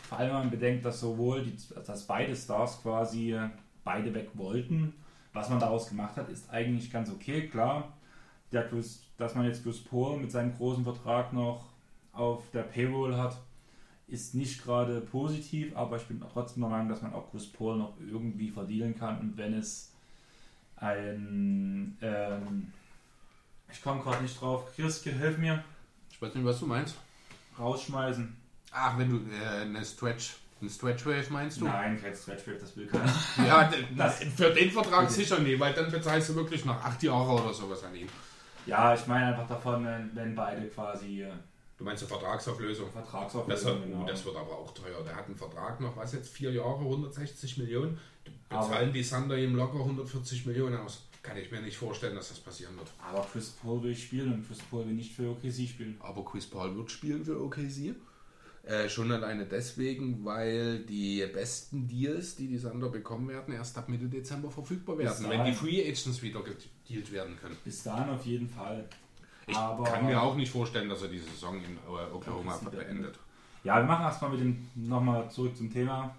Vor allem, wenn man bedenkt, dass sowohl die, dass beide Stars quasi beide weg wollten was man daraus gemacht hat, ist eigentlich ganz okay. Klar, der Chris, dass man jetzt Chris Paul mit seinem großen Vertrag noch auf der Payroll hat, ist nicht gerade positiv, aber ich bin trotzdem der Meinung, dass man auch Chris Paul noch irgendwie verdienen kann und wenn es ein ähm, ich komme gerade nicht drauf. Chris, hilf mir. Ich weiß nicht, was du meinst. Rausschmeißen. Ach, wenn du äh, eine Stretch ein Stretchwave meinst du? Nein, kein Stretchwave, das will keiner. *laughs* ja, das, für den Vertrag okay. sicher nicht, weil dann bezahlst du wirklich noch acht Jahre oder sowas an ihn. Ja, ich meine einfach davon, wenn, wenn beide quasi. Äh, du meinst eine Vertragsauflösung? Vertragsauflösung. Das, hat, genau. das wird aber auch teuer. Der hat einen Vertrag noch, was jetzt, vier Jahre, 160 Millionen. Bezahlen aber die Sander ihm locker 140 Millionen aus. Kann ich mir nicht vorstellen, dass das passieren wird. Aber Chris Paul will spielen und Chris Paul will nicht für OKC spielen. Aber Chris Paul wird spielen für OKC? Äh, schon alleine deswegen, weil die besten Deals, die die Sander bekommen werden, erst ab Mitte Dezember verfügbar werden, wenn die Free Agents wieder gedealt werden können. Bis dahin auf jeden Fall. Ich Aber kann mir auch nicht vorstellen, dass er die Saison in Oklahoma beendet. Ja, wir machen erstmal mit dem nochmal zurück zum Thema.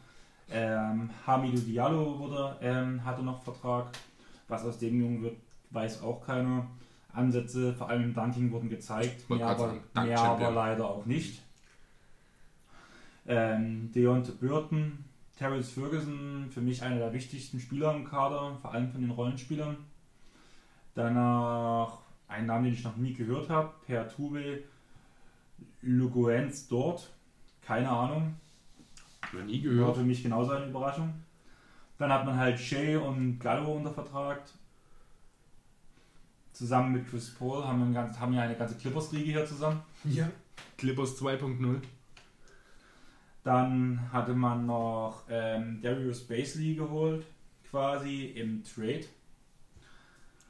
Ähm, Hamidou Diallo wurde, ähm, hatte noch Vertrag. Was aus dem Jungen wird, weiß auch keiner. Ansätze, vor allem im Dunking, wurden gezeigt, mehr, aber, mehr aber leider auch nicht. Ähm, Deontay Burton, Terrence Ferguson, für mich einer der wichtigsten Spieler im Kader, vor allem von den Rollenspielern. Danach ein Name, den ich noch nie gehört habe, Per Tube, Lugoens dort, keine Ahnung, Noch nie war gehört. für mich genauso eine Überraschung. Dann hat man halt Shea und Gallo unter Vertrag. Zusammen mit Chris Paul haben wir, ein ganz, haben wir eine ganze Clippers-Riege hier zusammen. Ja. Clippers 2.0. Dann hatte man noch ähm, Darius Basley geholt, quasi im Trade.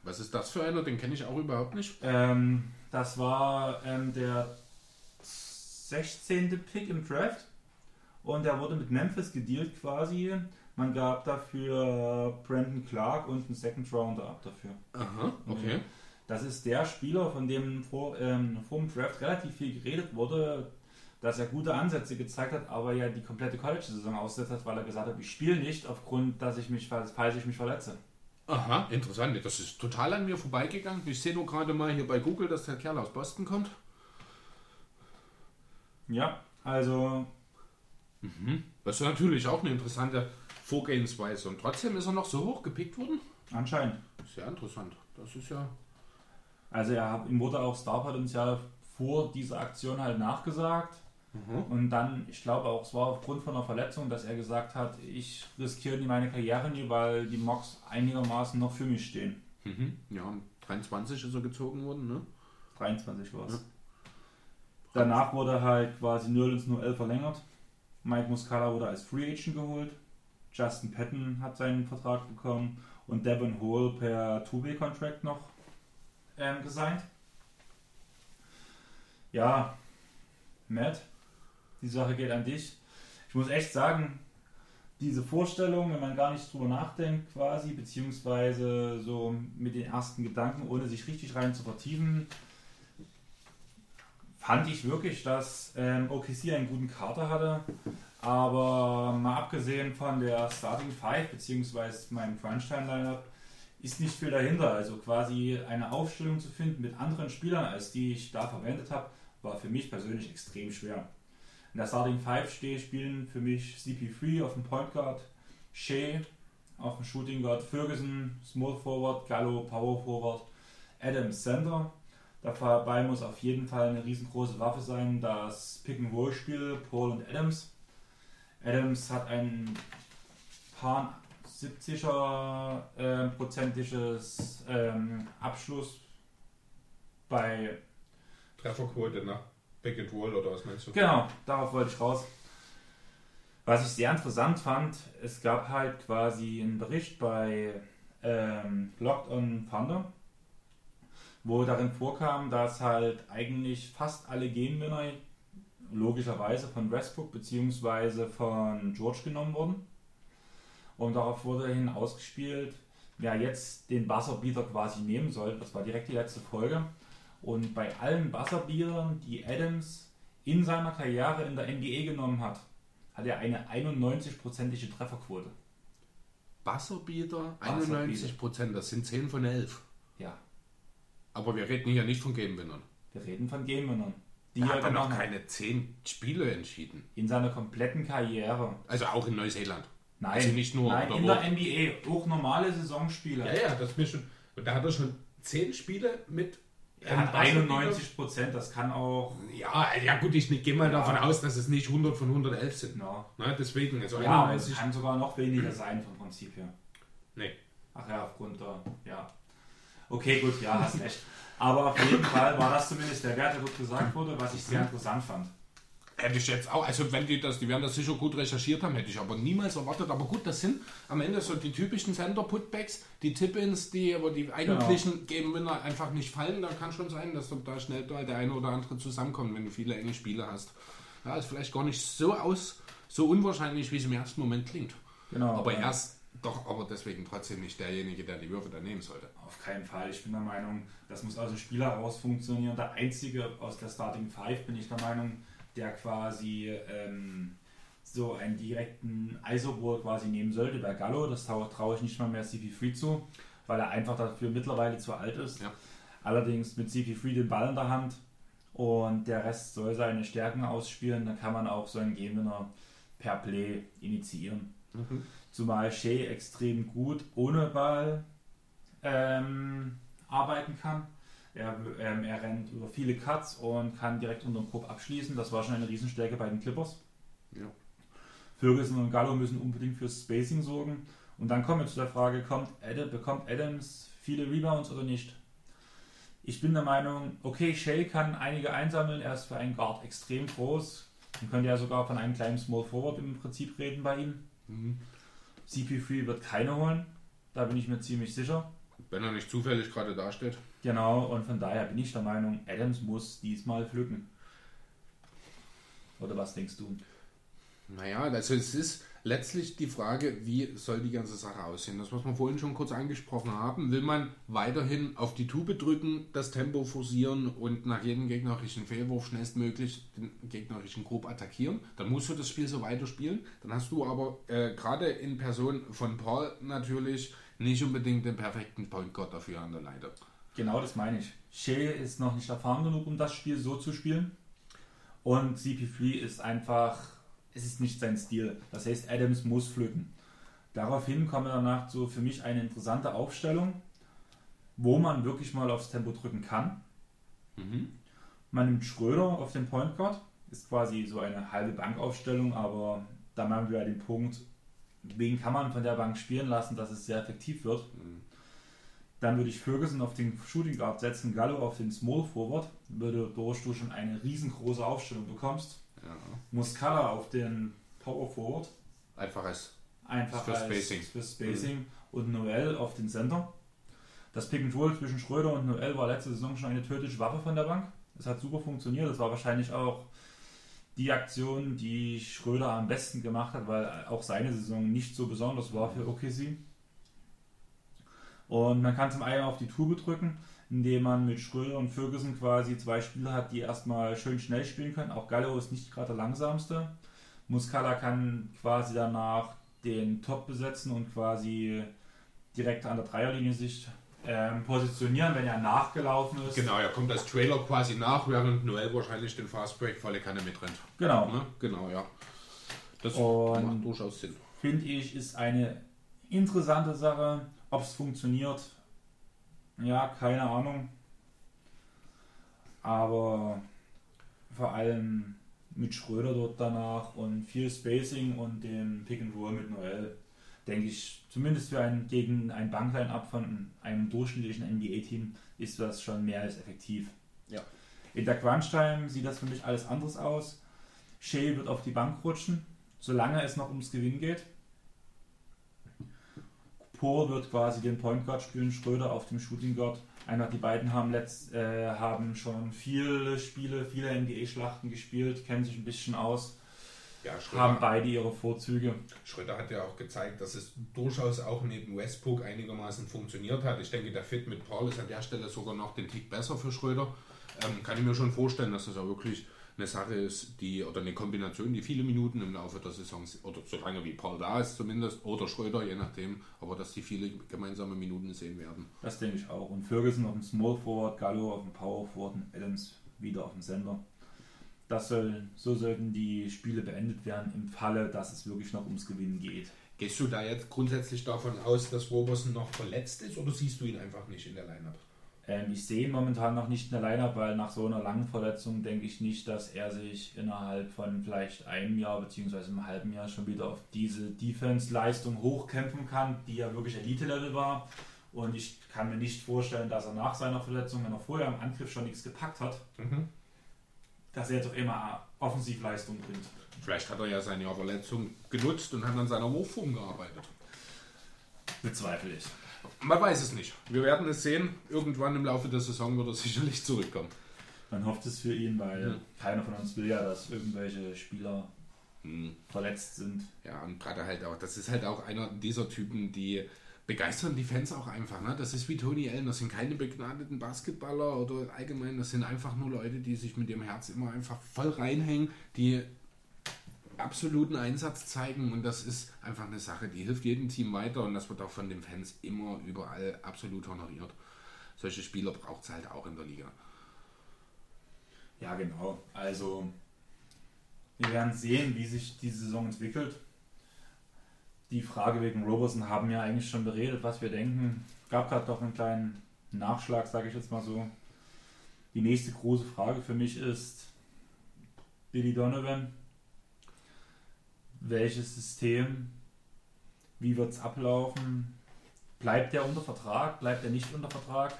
Was ist das für einer? Den kenne ich auch überhaupt nicht. Ähm, das war ähm, der 16. Pick im Draft und der wurde mit Memphis gedealt quasi. Man gab dafür Brandon Clark und einen Second Rounder ab dafür. Aha, okay. Das ist der Spieler, von dem vor, ähm, vor dem Draft relativ viel geredet wurde, dass er gute Ansätze gezeigt hat, aber ja die komplette College-Saison aussetzt hat, weil er gesagt hat, ich spiele nicht aufgrund, dass ich mich, falls ich mich verletze. Aha, interessant. Das ist total an mir vorbeigegangen. Ich sehe nur gerade mal hier bei Google, dass der Kerl aus Boston kommt. Ja, also Das ist natürlich auch eine interessante Vorgehensweise. Und trotzdem ist er noch so hoch gepickt worden. anscheinend. Sehr interessant. Das ist ja. Also er hat, ihm wurde auch Starpotenzial vor dieser Aktion halt nachgesagt. Und dann, ich glaube auch, es war aufgrund von einer Verletzung, dass er gesagt hat, ich riskiere nie meine Karriere nie, weil die Mocks einigermaßen noch für mich stehen. Mhm. Ja, und 23 ist er gezogen worden, ne? 23 war es. Ja. Danach wurde halt quasi Nerlens nur 11 verlängert. Mike Muscala wurde als Free Agent geholt. Justin Patton hat seinen Vertrag bekommen und Devin Hall per Two-Way-Contract noch ähm, gesigned. Ja, Matt, die Sache geht an dich. Ich muss echt sagen, diese Vorstellung, wenn man gar nicht drüber nachdenkt, quasi, beziehungsweise so mit den ersten Gedanken, ohne sich richtig rein zu vertiefen, fand ich wirklich, dass ähm, OKC einen guten Kater hatte. Aber mal abgesehen von der Starting Five beziehungsweise meinem Crunch-Time-Lineup ist nicht viel dahinter. Also quasi eine Aufstellung zu finden mit anderen Spielern, als die ich da verwendet habe, war für mich persönlich extrem schwer. In der Starting Five stehe spielen für mich CP3 auf dem Point Guard, Shea auf dem Shooting Guard, Ferguson Small Forward, Gallo Power Forward, Adams Center. Dabei muss auf jeden Fall eine riesengroße Waffe sein, das Pick-and-Roll-Spiel Paul und Adams. Adams hat ein paar 70er äh, prozentiges ähm, Abschluss bei Trefferquote nach And Roll oder was meinst du? Genau, darauf wollte ich raus. Was ich sehr interessant fand, es gab halt quasi einen Bericht bei ähm, Locked on Thunder, wo darin vorkam, dass halt eigentlich fast alle Game-Winner logischerweise von Westbrook bzw. von George genommen wurden. Und darauf wurde hin ausgespielt, wer jetzt den Buzzerbeater quasi nehmen soll. Das war direkt die letzte Folge. Und bei allen Buzzerbeatern, die Adams in seiner Karriere in der NBA genommen hat, hat er eine 91-prozentige Trefferquote. Buzzerbeater, Buzzerbeater. 91 Prozent, das sind 10 von 11. Ja, Aber wir reden hier nicht von Game-Winnern. wir reden von Game-Winnern. Die Er er hat dann noch keine 10 Spiele entschieden. In seiner kompletten Karriere. Also auch in Neuseeland. Nein, Also nicht nur, Nein in der NBA. Auch normale Saisonspiele. Ja, ja, das ist mir schon. Und da hat er schon 10 Spiele mit. Einem 91 Prozent, das kann auch. Ja, ja gut, ich gehe mal Ja. davon aus, dass es nicht 100 von 111 sind. Ja, Na, deswegen, also ja aber es 91. kann sogar noch weniger sein vom Prinzip her. Nee. Ach ja, aufgrund der. Ja. Okay, gut, ja, hast recht. Aber auf jeden *laughs* Fall war das zumindest der Wert, der dort gesagt wurde, was ich sehr interessant fand. Hätte ich jetzt auch, also wenn die das, die werden das sicher gut recherchiert haben, hätte ich aber niemals erwartet. Aber gut, das sind am Ende so die typischen Center-Putbacks, die Tip-Ins, die aber die eigentlichen Game-Winner einfach nicht fallen. Da kann schon sein, dass da schnell da der eine oder andere zusammenkommt, wenn du viele enge Spiele hast. Ja, ist vielleicht gar nicht so aus, so unwahrscheinlich, wie es im ersten Moment klingt. Genau. Aber er ist doch, aber deswegen trotzdem nicht derjenige, der die Würfe dann nehmen sollte. Auf keinen Fall. Ich bin der Meinung, das muss aus dem Spiel heraus funktionieren. Der einzige aus der Starting Five bin ich der Meinung, der quasi ähm, so einen direkten ISO-Ball quasi nehmen sollte, bei Gallo. Das traue trau ich nicht mal mehr CP3 zu. weil er einfach dafür mittlerweile zu alt ist. Ja. Allerdings mit CP3 den Ball in der Hand und der Rest soll seine Stärken ausspielen, dann kann man auch so einen Game Winner per Play initiieren. Mhm. Zumal Shea extrem gut ohne Ball ähm, arbeiten kann. Er, ähm, er rennt über viele Cuts und kann direkt unter dem Korb abschließen. Das war schon eine Riesenstärke bei den Clippers. Ja. Ferguson und Gallo müssen unbedingt fürs Spacing sorgen. Und dann kommen wir zu der Frage, kommt Adam, bekommt Adams viele Rebounds oder nicht? Ich bin der Meinung, okay, Shea kann einige einsammeln, er ist für einen Guard extrem groß. Man könnte ja sogar von einem kleinen Small Forward im Prinzip reden bei ihm. Mhm. CP3 wird keine holen, da bin ich mir ziemlich sicher. Wenn er nicht zufällig gerade dasteht. Genau, und von daher bin ich der Meinung, Adams muss diesmal pflücken. Oder was denkst du? Naja, also es ist letztlich die Frage, wie soll die ganze Sache aussehen? Das, was wir vorhin schon kurz angesprochen haben, will man weiterhin auf die Tube drücken, das Tempo forcieren und nach jedem gegnerischen Fehlwurf schnellstmöglich den gegnerischen Grub attackieren. Dann musst du das Spiel so weiterspielen. Dann hast du aber äh, gerade in Person von Paul natürlich nicht unbedingt den perfekten Point Guard dafür an der Leiter. Genau das meine ich. Shea ist noch nicht erfahren genug, um das Spiel so zu spielen. Und CP3 ist einfach, es ist nicht sein Stil. Das heißt, Adams muss pflücken. Daraufhin kommt danach so für mich eine interessante Aufstellung, wo man wirklich mal aufs Tempo drücken kann. Mhm. Man nimmt Schröder auf den Point Guard, ist quasi so eine halbe Bankaufstellung, aber da machen wir ja den Punkt, wen kann man von der Bank spielen lassen, dass es sehr effektiv wird. Dann würde ich Ferguson auf den Shooting Guard setzen, Gallo auf den Small Forward, würde durch du schon eine riesengroße Aufstellung bekommst. Ja. Muscala auf den Power Forward, Einfach als einfach Für als, Spacing. für Spacing und Noel auf den Center. Das Pick and Roll zwischen Schröder und Noel war letzte Saison schon eine tödliche Waffe von der Bank. Das hat super funktioniert. Das war wahrscheinlich auch die Aktion, die Schröder am besten gemacht hat, weil auch seine Saison nicht so besonders war für OKC. Und man kann zum einen auf die Tube drücken, indem man mit Schröder und Ferguson quasi zwei Spieler hat, die erstmal schön schnell spielen können. Auch Gallo ist nicht gerade der langsamste. Muscala kann quasi danach den Top besetzen und quasi direkt an der Dreierlinie sich ähm, positionieren, wenn er nachgelaufen ist. Genau, er kommt als Trailer quasi nach, während Noel wahrscheinlich den Fastbreak volle Kanne mitrennt. Genau. Ne? Genau, ja. Das Und- macht durchaus Sinn. Finde ich, ist eine interessante Sache. Ob es funktioniert, ja, keine Ahnung. Aber vor allem mit Schröder dort danach und viel Spacing und dem Pick and Roll mit Noel, denke ich, zumindest für ein gegen ein Bankline-Up von einem durchschnittlichen NBA-Team ist das schon mehr als effektiv. Ja. In der Crunch-Time sieht das für mich alles anderes aus. Shea wird auf die Bank rutschen, solange es noch ums Gewinn geht. Paul wird quasi den Point Guard spielen, Schröder auf dem Shooting Guard. Einfach die beiden haben, letzt, äh, haben schon viele Spiele, viele NBA-Schlachten gespielt, kennen sich ein bisschen aus, Ja, haben beide ihre Vorzüge. Schröder hat ja auch gezeigt, dass es durchaus auch neben Westbrook einigermaßen funktioniert hat. Ich denke, der Fit mit Paul ist an der Stelle sogar noch den Tick besser für Schröder. Ähm, kann ich mir schon vorstellen, dass das auch wirklich eine Sache ist, die oder eine Kombination, die viele Minuten im Laufe der Saison oder solange wie Paul da ist zumindest oder Schröder, je nachdem, aber dass die viele gemeinsame Minuten sehen werden. Das denke ich auch. Und Ferguson auf dem Small Forward, Gallo auf dem Power Forward und Adams wieder auf dem Sender. Das soll, so sollten die Spiele beendet werden im Falle, dass es wirklich noch ums Gewinnen geht. Gehst du da jetzt grundsätzlich davon aus, dass Roberson noch verletzt ist oder siehst du ihn einfach nicht in der Lineup? Ähm, ich sehe ihn momentan noch nicht in der Lineup, weil nach so einer langen Verletzung denke ich nicht, dass er sich innerhalb von vielleicht einem Jahr bzw. einem halben Jahr schon wieder auf diese Defense-Leistung hochkämpfen kann, die ja wirklich Elite-Level war. Und ich kann mir nicht vorstellen, dass er nach seiner Verletzung, wenn er vorher im Angriff schon nichts gepackt hat, Mhm. dass er jetzt auch immer Offensivleistung bringt. Vielleicht hat er ja seine Verletzung genutzt und hat an seiner Wurfform gearbeitet. Bezweifle ich. Man weiß es nicht. Wir werden es sehen. Irgendwann im Laufe der Saison wird er sicherlich zurückkommen. Man hofft es für ihn, weil Mhm. keiner von uns will ja, dass irgendwelche Spieler Hm. verletzt sind. Ja, und gerade halt auch, das ist halt auch einer dieser Typen, die begeistern die Fans auch einfach. Ne? Das ist wie Tony Allen, das sind keine begnadeten Basketballer oder allgemein, das sind einfach nur Leute, die sich mit ihrem Herz immer einfach voll reinhängen, die absoluten Einsatz zeigen und das ist einfach eine Sache, die hilft jedem Team weiter und das wird auch von den Fans immer überall absolut honoriert. Solche Spieler braucht es halt auch in der Liga. Ja, genau. Also wir werden sehen, wie sich die Saison entwickelt. Die Frage wegen Roberson haben wir eigentlich schon beredet, was wir denken. Gab gerade doch einen kleinen Nachschlag, sage ich jetzt mal so. Die nächste große Frage für mich ist Billy Donovan. Welches System? Wie wird es ablaufen? Bleibt er unter Vertrag? Bleibt er nicht unter Vertrag?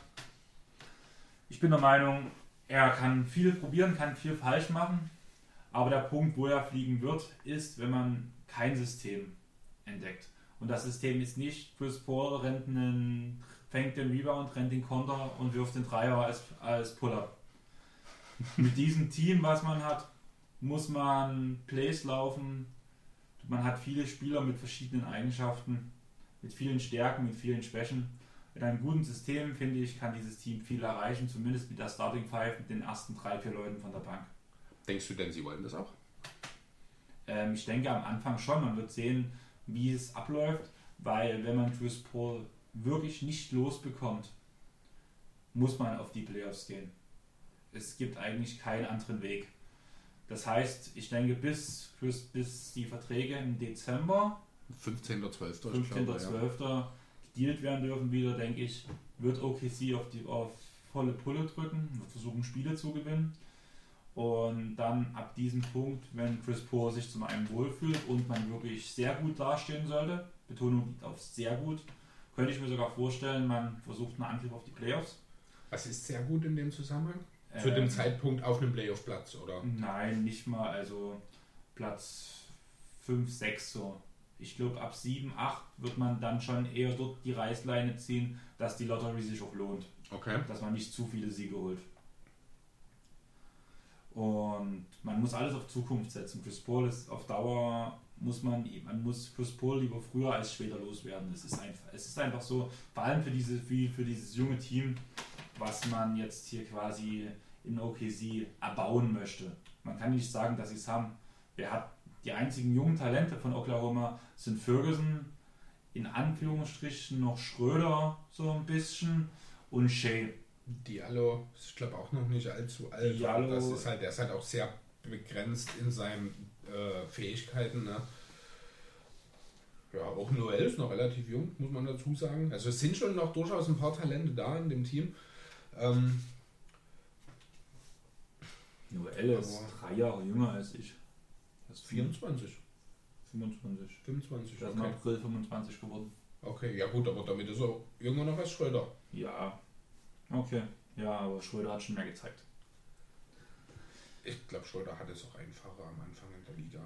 Ich bin der Meinung, er kann viel probieren, kann viel falsch machen. Aber der Punkt, wo er fliegen wird, ist, wenn man kein System entdeckt. Und das System ist nicht, Chris Paul rennt einen, fängt den Rebound, rennt den Konter und wirft den Dreier als, als Pull-Up. Mit diesem Team, was man hat, muss man Plays laufen. Man hat viele Spieler mit verschiedenen Eigenschaften, mit vielen Stärken, mit vielen Schwächen. Mit einem guten System, finde ich, kann dieses Team viel erreichen, zumindest mit der Starting Five, mit den ersten drei, vier Leuten von der Bank. Denkst du denn, sie wollen das auch? Ähm, ich denke am Anfang schon. Man wird sehen, wie es abläuft, weil wenn man Chris Paul wirklich nicht losbekommt, muss man auf die Playoffs gehen. Es gibt eigentlich keinen anderen Weg. Das heißt, ich denke, bis, bis, bis die Verträge im Dezember 15.12. 15.12. Ja. gedealt werden dürfen wieder, denke ich, wird OKC auf, die, auf volle Pulle drücken, wird versuchen Spiele zu gewinnen. Und dann ab diesem Punkt, wenn Chris Paul sich zum einen wohlfühlt und man wirklich sehr gut dastehen sollte, Betonung liegt auf sehr gut, könnte ich mir sogar vorstellen, man versucht einen Angriff auf die Playoffs. Was ist sehr gut in dem Zusammenhang? Zu ähm, dem Zeitpunkt auf einem Playoff-Platz, oder? Nein, nicht mal. Also Platz 5, 6 so. Ich glaube, ab 7, 8 wird man dann schon eher dort die Reißleine ziehen, dass die Lottery sich auch lohnt. Okay. Dass man nicht zu viele Siege holt. Und man muss alles auf Zukunft setzen. Chris Paul ist auf Dauer, muss man, man muss Chris Paul lieber früher als später loswerden. Es ist einfach, es ist einfach so, vor allem für, diese, für, für dieses junge Team, was man jetzt hier quasi in OKC erbauen möchte. Man kann nicht sagen, dass sie es haben. Wer hat die einzigen jungen Talente von Oklahoma sind Ferguson, in Anführungsstrichen noch Schröder so ein bisschen und Shea. Diallo ist, ich glaube, auch noch nicht allzu alt. Diallo, das ist halt, der ist halt auch sehr begrenzt in seinen äh, Fähigkeiten. Ne? Ja, auch Noel ist noch relativ jung, muss man dazu sagen. Also es sind schon noch durchaus ein paar Talente da in dem Team. Ähm, Noel ist drei Jahre jünger als ich. Das ist 24. 25. 25, Der ist okay. im April 25 geworden. Okay, ja gut, aber damit ist er jünger noch als Schröder. Ja, Okay, ja, aber Schröder hat schon mehr gezeigt. Ich glaube, Schröder hat es auch einfacher am Anfang in der Liga.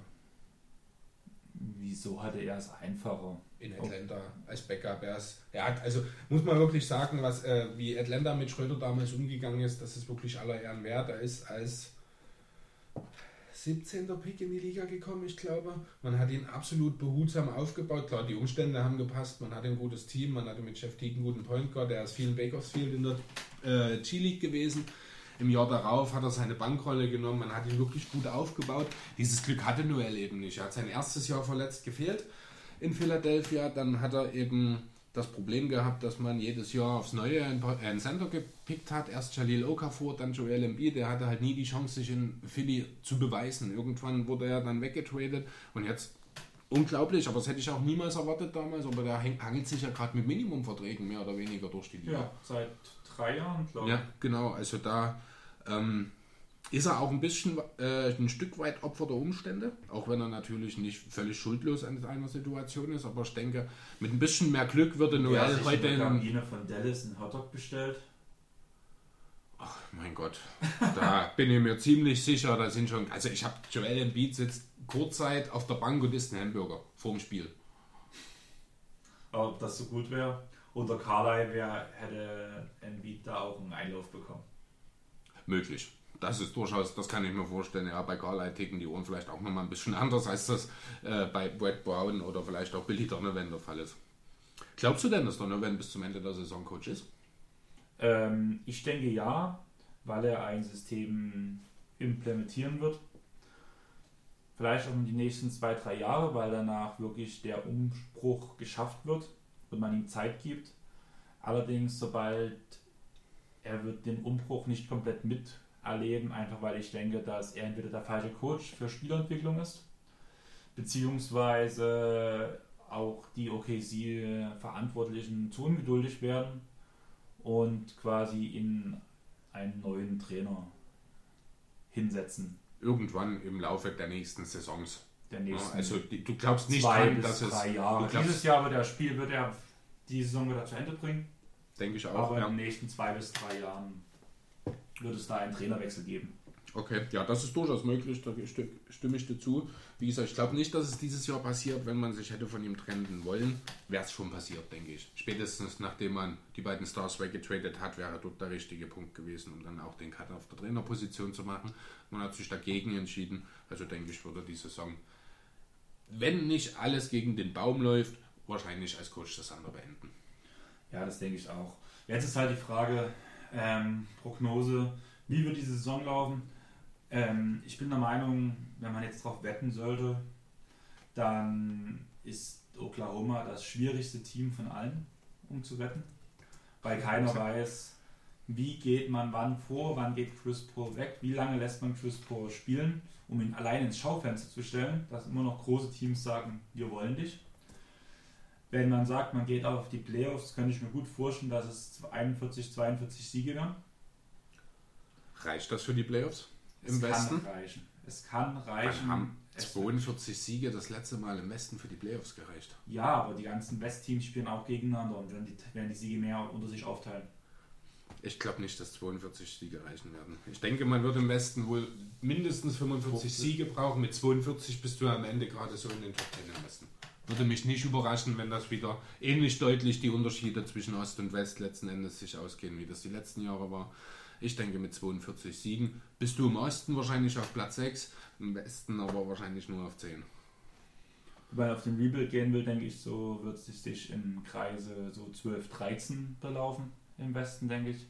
Wieso hatte er es einfacher? In Atlanta als Backup. Er, ist, er hat, also muss man wirklich sagen, was, äh, wie Atlanta mit Schröder damals umgegangen ist, das ist wirklich aller Ehren wert. Er ist als 17. Pick in die Liga gekommen, ich glaube. Man hat ihn absolut behutsam aufgebaut. Klar, die Umstände haben gepasst. Man hatte ein gutes Team. Man hatte mit Jeff Teague einen guten Point Guard. Der ist viel in Bakersfield in der äh, G-League gewesen. Im Jahr darauf hat er seine Bankrolle genommen. Man hat ihn wirklich gut aufgebaut. Dieses Glück hatte Noel eben nicht. Er hat sein erstes Jahr verletzt gefehlt in Philadelphia. Dann hat er eben das Problem gehabt, dass man jedes Jahr aufs Neue einen Center gepickt hat. Erst Jalil Okafor, dann Joel Embiid. Der hatte halt nie die Chance, sich in Philly zu beweisen. Irgendwann wurde er dann weggetradet und jetzt unglaublich, aber das hätte ich auch niemals erwartet damals. Aber der hangelt sich ja gerade mit Minimumverträgen mehr oder weniger durch die Liga. Ja, seit drei Jahren, glaube ich. Ja, genau. Also da ähm, ist er auch ein bisschen äh, ein Stück weit Opfer der Umstände, auch wenn er natürlich nicht völlig schuldlos an einer Situation ist. Aber ich denke, mit ein bisschen mehr Glück würde Noel ja, heute in Kabine von Dallas einen Hotdog bestellt. Ach mein Gott, da *laughs* bin ich mir ziemlich sicher, da sind schon. Also ich habe Joel Embiid sitzt kurzzeit auf der Bank und isst einen Hamburger vorm Spiel. Aber ob das so gut wäre, unter Carly wär, hätte Embiid da auch einen Einlauf bekommen. Möglich. Das ist durchaus, das kann ich mir vorstellen. Ja, bei Carly ticken die Ohren vielleicht auch nochmal ein bisschen *laughs* anders, als das äh, bei Brad Brown oder vielleicht auch Billy Donovan der Fall ist. Glaubst du denn, dass Donovan bis zum Ende der Saison Coach ist? Ähm, ich denke ja, weil er ein System implementieren wird. Vielleicht auch in die nächsten zwei, drei Jahre, weil danach wirklich der Umbruch geschafft wird und man ihm Zeit gibt. Allerdings, sobald er wird den Umbruch nicht komplett miterleben, einfach weil ich denke, dass er entweder der falsche Coach für Spielentwicklung ist, beziehungsweise auch die OKC-Verantwortlichen zu ungeduldig werden und quasi in einen neuen Trainer hinsetzen. Irgendwann im Laufe der nächsten Saisons. Der nächsten also du glaubst nicht zwei dran, dass es. drei Du Jahre. Dieses Jahr wird er Spiel wird er die Saison wieder zu Ende bringen, denke ich auch. aber Ja. in den nächsten zwei bis drei Jahren wird es da einen Trainerwechsel geben. Okay, ja, das ist durchaus möglich, da sti- stimme ich dir zu. Wie gesagt, ich glaube nicht, dass es dieses Jahr passiert, wenn man sich hätte von ihm trennen wollen. Wäre es schon passiert, denke ich. Spätestens nachdem man die beiden Stars weggetradet hat, wäre dort der richtige Punkt gewesen, um dann auch den Cut auf der Trainerposition zu machen. Man hat sich dagegen entschieden. Also denke ich, würde die Saison, wenn nicht alles gegen den Baum läuft, wahrscheinlich als Coach das andere beenden. Ja, das denke ich auch. Jetzt ist halt die Frage, ähm, Prognose, wie wird die Saison laufen? Ähm, ich bin der Meinung, wenn man jetzt drauf wetten sollte, dann ist Oklahoma das schwierigste Team von allen, um zu wetten. Weil keiner weiß, wie geht man wann vor, wann geht Chris Paul weg, wie lange lässt man Chris Paul spielen, um ihn allein ins Schaufenster zu stellen, dass immer noch große Teams sagen, wir wollen dich. Wenn man sagt, man geht auf die Playoffs, könnte ich mir gut vorstellen, dass es 41, 42 Siege werden. Reicht das für die Playoffs im es Westen? kann reichen. Es kann reichen. haben Es- 42 Siege das letzte Mal im Westen für die Playoffs gereicht. ja, aber die ganzen Westteams spielen auch gegeneinander und werden die, werden die Siege mehr unter sich aufteilen. Ich glaube nicht, dass 42 Siege reichen werden. Ich denke, man wird im Westen wohl mindestens 45 Siege brauchen. Mit 42 bist du am Ende gerade so in den Top 10 im Westen. Würde mich nicht überraschen, wenn das wieder ähnlich deutlich die Unterschiede zwischen Ost und West letzten Endes sich ausgehen, wie das die letzten Jahre war. Ich denke, mit 42 Siegen bist du im Osten wahrscheinlich auf Platz 6, im Westen aber wahrscheinlich nur auf 10. Wenn man auf den Rebuild gehen will, denke ich, so wird es sich im Kreise so 12, 13 belaufen im Westen, denke ich.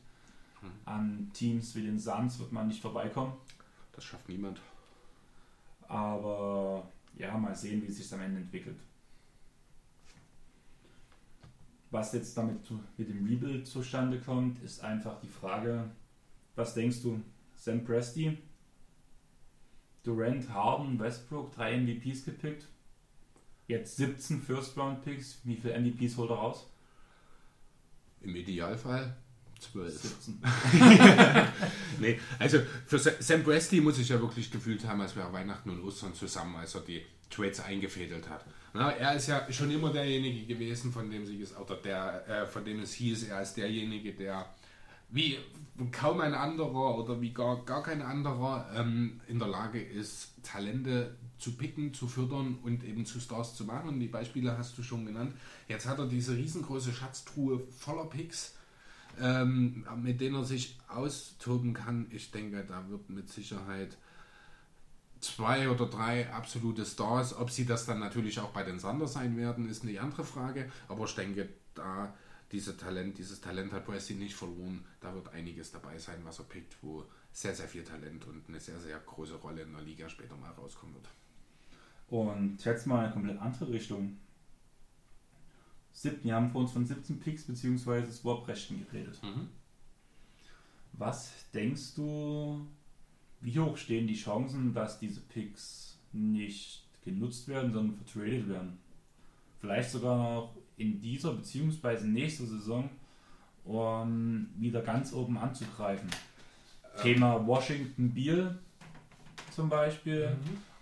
Hm. An Teams wie den Suns wird man nicht vorbeikommen. Das schafft niemand. Aber ja, mal sehen, wie es sich am Ende entwickelt. Was jetzt damit mit dem Rebuild zustande kommt, ist einfach die Frage, was denkst du, Sam Presti, Durant, Harden, Westbrook, drei MVPs gepickt, jetzt 17 First-Round-Picks, wie viele MVPs holt er raus? Im Idealfall 12. 17. *laughs* Nee, also für Sa- Sam Presti muss ich ja wirklich gefühlt haben, als wäre Weihnachten und Ostern zusammen, als er die Trades eingefädelt hat. Na, er ist ja schon immer derjenige gewesen, von dem sich es, oder der, äh, von dem es hieß, er ist derjenige, der wie kaum ein anderer oder wie gar, gar kein anderer ähm, in der Lage ist, Talente zu picken, zu fördern und eben zu Stars zu machen. Und die Beispiele hast du schon genannt. Jetzt hat er diese riesengroße Schatztruhe voller Picks ähm, mit denen er sich austoben kann. Ich denke, da wird mit Sicherheit zwei oder drei absolute Stars. Ob sie das dann natürlich auch bei den Sander sein werden, ist eine andere Frage. Aber ich denke, da diese Talent, dieses Talent hat Presti nicht verloren. Da wird einiges dabei sein, was er pickt, wo sehr, sehr viel Talent und eine sehr, sehr große Rolle in der Liga später mal rauskommen wird. Und jetzt mal eine komplett andere Richtung. Sieb- Wir haben vor uns von 17 Picks bzw. Swap-Rechten geredet. Was denkst du, wie hoch stehen die Chancen, dass diese Picks nicht genutzt werden, sondern vertradet werden? Vielleicht sogar noch in dieser bzw. nächster Saison, um wieder ganz oben anzugreifen. Thema Washington Beal zum Beispiel.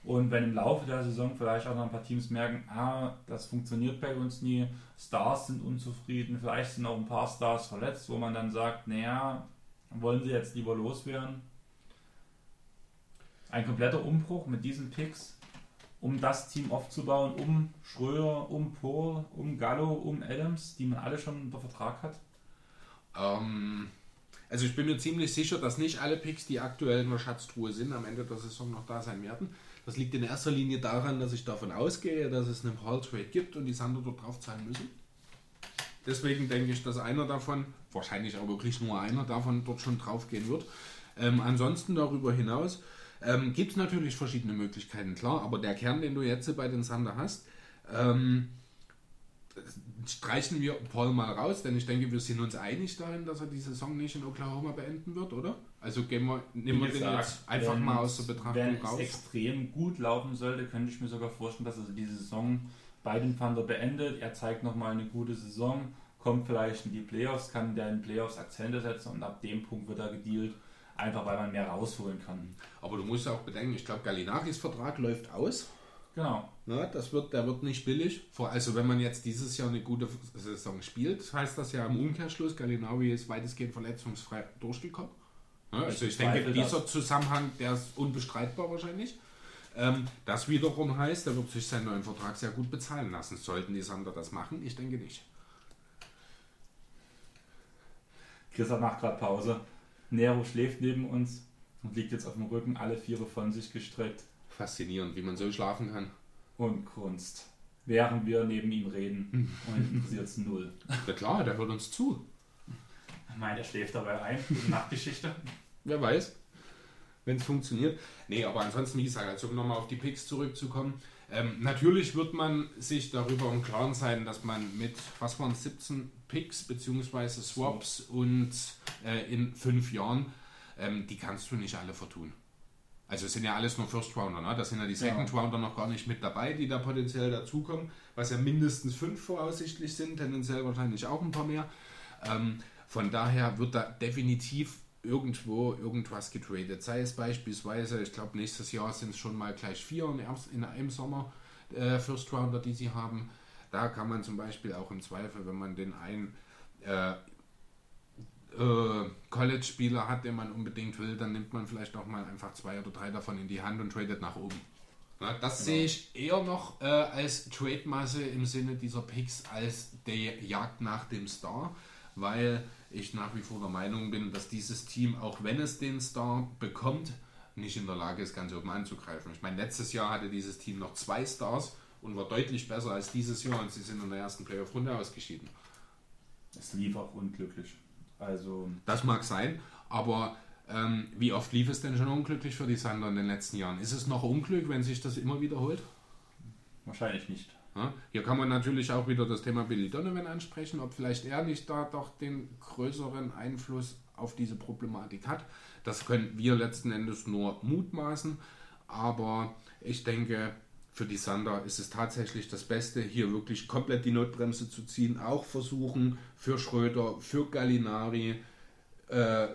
Und wenn im Laufe der Saison vielleicht auch noch ein paar Teams merken, ah, das funktioniert bei uns nie, Stars sind unzufrieden, vielleicht sind auch ein paar Stars verletzt, wo man dann sagt, naja, wollen sie jetzt lieber loswerden? Ein kompletter Umbruch mit diesen Picks, um das Team aufzubauen, um Schröder, um Paul, um Gallo, um Adams, die man alle schon unter Vertrag hat. Ähm, also ich bin mir ziemlich sicher, dass nicht alle Picks, die aktuell in der Schatztruhe sind, am Ende der Saison noch da sein werden. Das liegt in erster Linie daran, dass ich davon ausgehe, dass es einen Hall Trade gibt und die Sander dort drauf zahlen müssen. Deswegen denke ich, dass einer davon, wahrscheinlich auch wirklich nur einer davon, dort schon drauf gehen wird. Ähm, ansonsten darüber hinaus Ähm, Gibt es natürlich verschiedene Möglichkeiten, klar, aber der Kern, den du jetzt bei den Sander hast, ähm, streichen wir Paul mal raus, denn ich denke, wir sind uns einig darin, dass er die Saison nicht in Oklahoma beenden wird, oder? Also gehen wir, nehmen wir den jetzt einfach mal aus der Betrachtung wenn raus. Wenn es extrem gut laufen sollte, könnte ich mir sogar vorstellen, dass er die Saison bei den Thunder beendet. Er zeigt nochmal eine gute Saison, kommt vielleicht in die Playoffs, kann der in Playoffs Akzente setzen und ab dem Punkt wird er gedealt, einfach weil man mehr rausholen kann. Aber du musst auch bedenken, ich glaube, Gallinakis Vertrag läuft aus. Genau. Ja, das wird, der wird nicht billig. Also wenn man jetzt dieses Jahr eine gute Saison spielt, heißt das ja im Umkehrschluss, Galinawi ist weitestgehend verletzungsfrei durchgekommen. Ja, also ich denke, dieser das. Zusammenhang, der ist unbestreitbar wahrscheinlich. Ähm, das wiederum heißt, er wird sich seinen neuen Vertrag sehr gut bezahlen lassen. Sollten die Sander das machen? Ich denke nicht. Chris macht gerade Pause. Nero schläft neben uns und liegt jetzt auf dem Rücken, alle Viere von sich gestreckt. Faszinierend, wie man so schlafen kann. Und Kunst. Während wir neben ihm reden. *laughs* Und interessiert es null. Ja klar, der hört uns zu. Ich meine, er schläft dabei ein. Gute Nachtgeschichte. Wer weiß. Wenn es funktioniert. Nee, aber ansonsten, wie gesagt, also um nochmal auf die Picks zurückzukommen. Ähm, natürlich wird man sich darüber im Klaren sein, dass man mit, was waren 17 Picks bzw. Swaps und äh, in fünf Jahren, ähm, die kannst du nicht alle vertun. Also es sind ja alles nur First Rounder, ne? Da sind ja die Second ja. Rounder noch gar nicht mit dabei, die da potenziell dazukommen, was ja mindestens fünf voraussichtlich sind, tendenziell wahrscheinlich auch ein paar mehr. Ähm, von daher wird da definitiv irgendwo irgendwas getradet. Sei es beispielsweise, ich glaube nächstes Jahr sind es schon mal gleich vier in, in einem Sommer äh, First Rounder, die sie haben. Da kann man zum Beispiel auch im Zweifel, wenn man den einen äh, äh, College-Spieler hat, den man unbedingt will, dann nimmt man vielleicht auch mal einfach zwei oder drei davon in die Hand und tradet nach oben. Ja, das genau. sehe ich eher noch äh, als Trade-Masse im Sinne dieser Picks als der Jagd nach dem Star, weil ich nach wie vor der Meinung bin, dass dieses Team, auch wenn es den Star bekommt, nicht in der Lage ist, ganz oben anzugreifen. Ich meine, letztes Jahr hatte dieses Team noch zwei Stars und war deutlich besser als dieses Jahr und sie sind in der ersten Playoff-Runde ausgeschieden. Es lief auch unglücklich. Also das mag sein, aber ähm, wie oft lief es denn schon unglücklich für die Sander in den letzten Jahren? Ist es noch Unglück, wenn sich das immer wiederholt? Wahrscheinlich nicht. Hier kann man natürlich auch wieder das Thema Billy Donovan ansprechen, ob vielleicht er nicht da doch den größeren Einfluss auf diese Problematik hat. Das können wir letzten Endes nur mutmaßen, aber ich denke, für die Sander ist es tatsächlich das Beste, hier wirklich komplett die Notbremse zu ziehen. Auch versuchen für Schröder, für Gallinari, äh,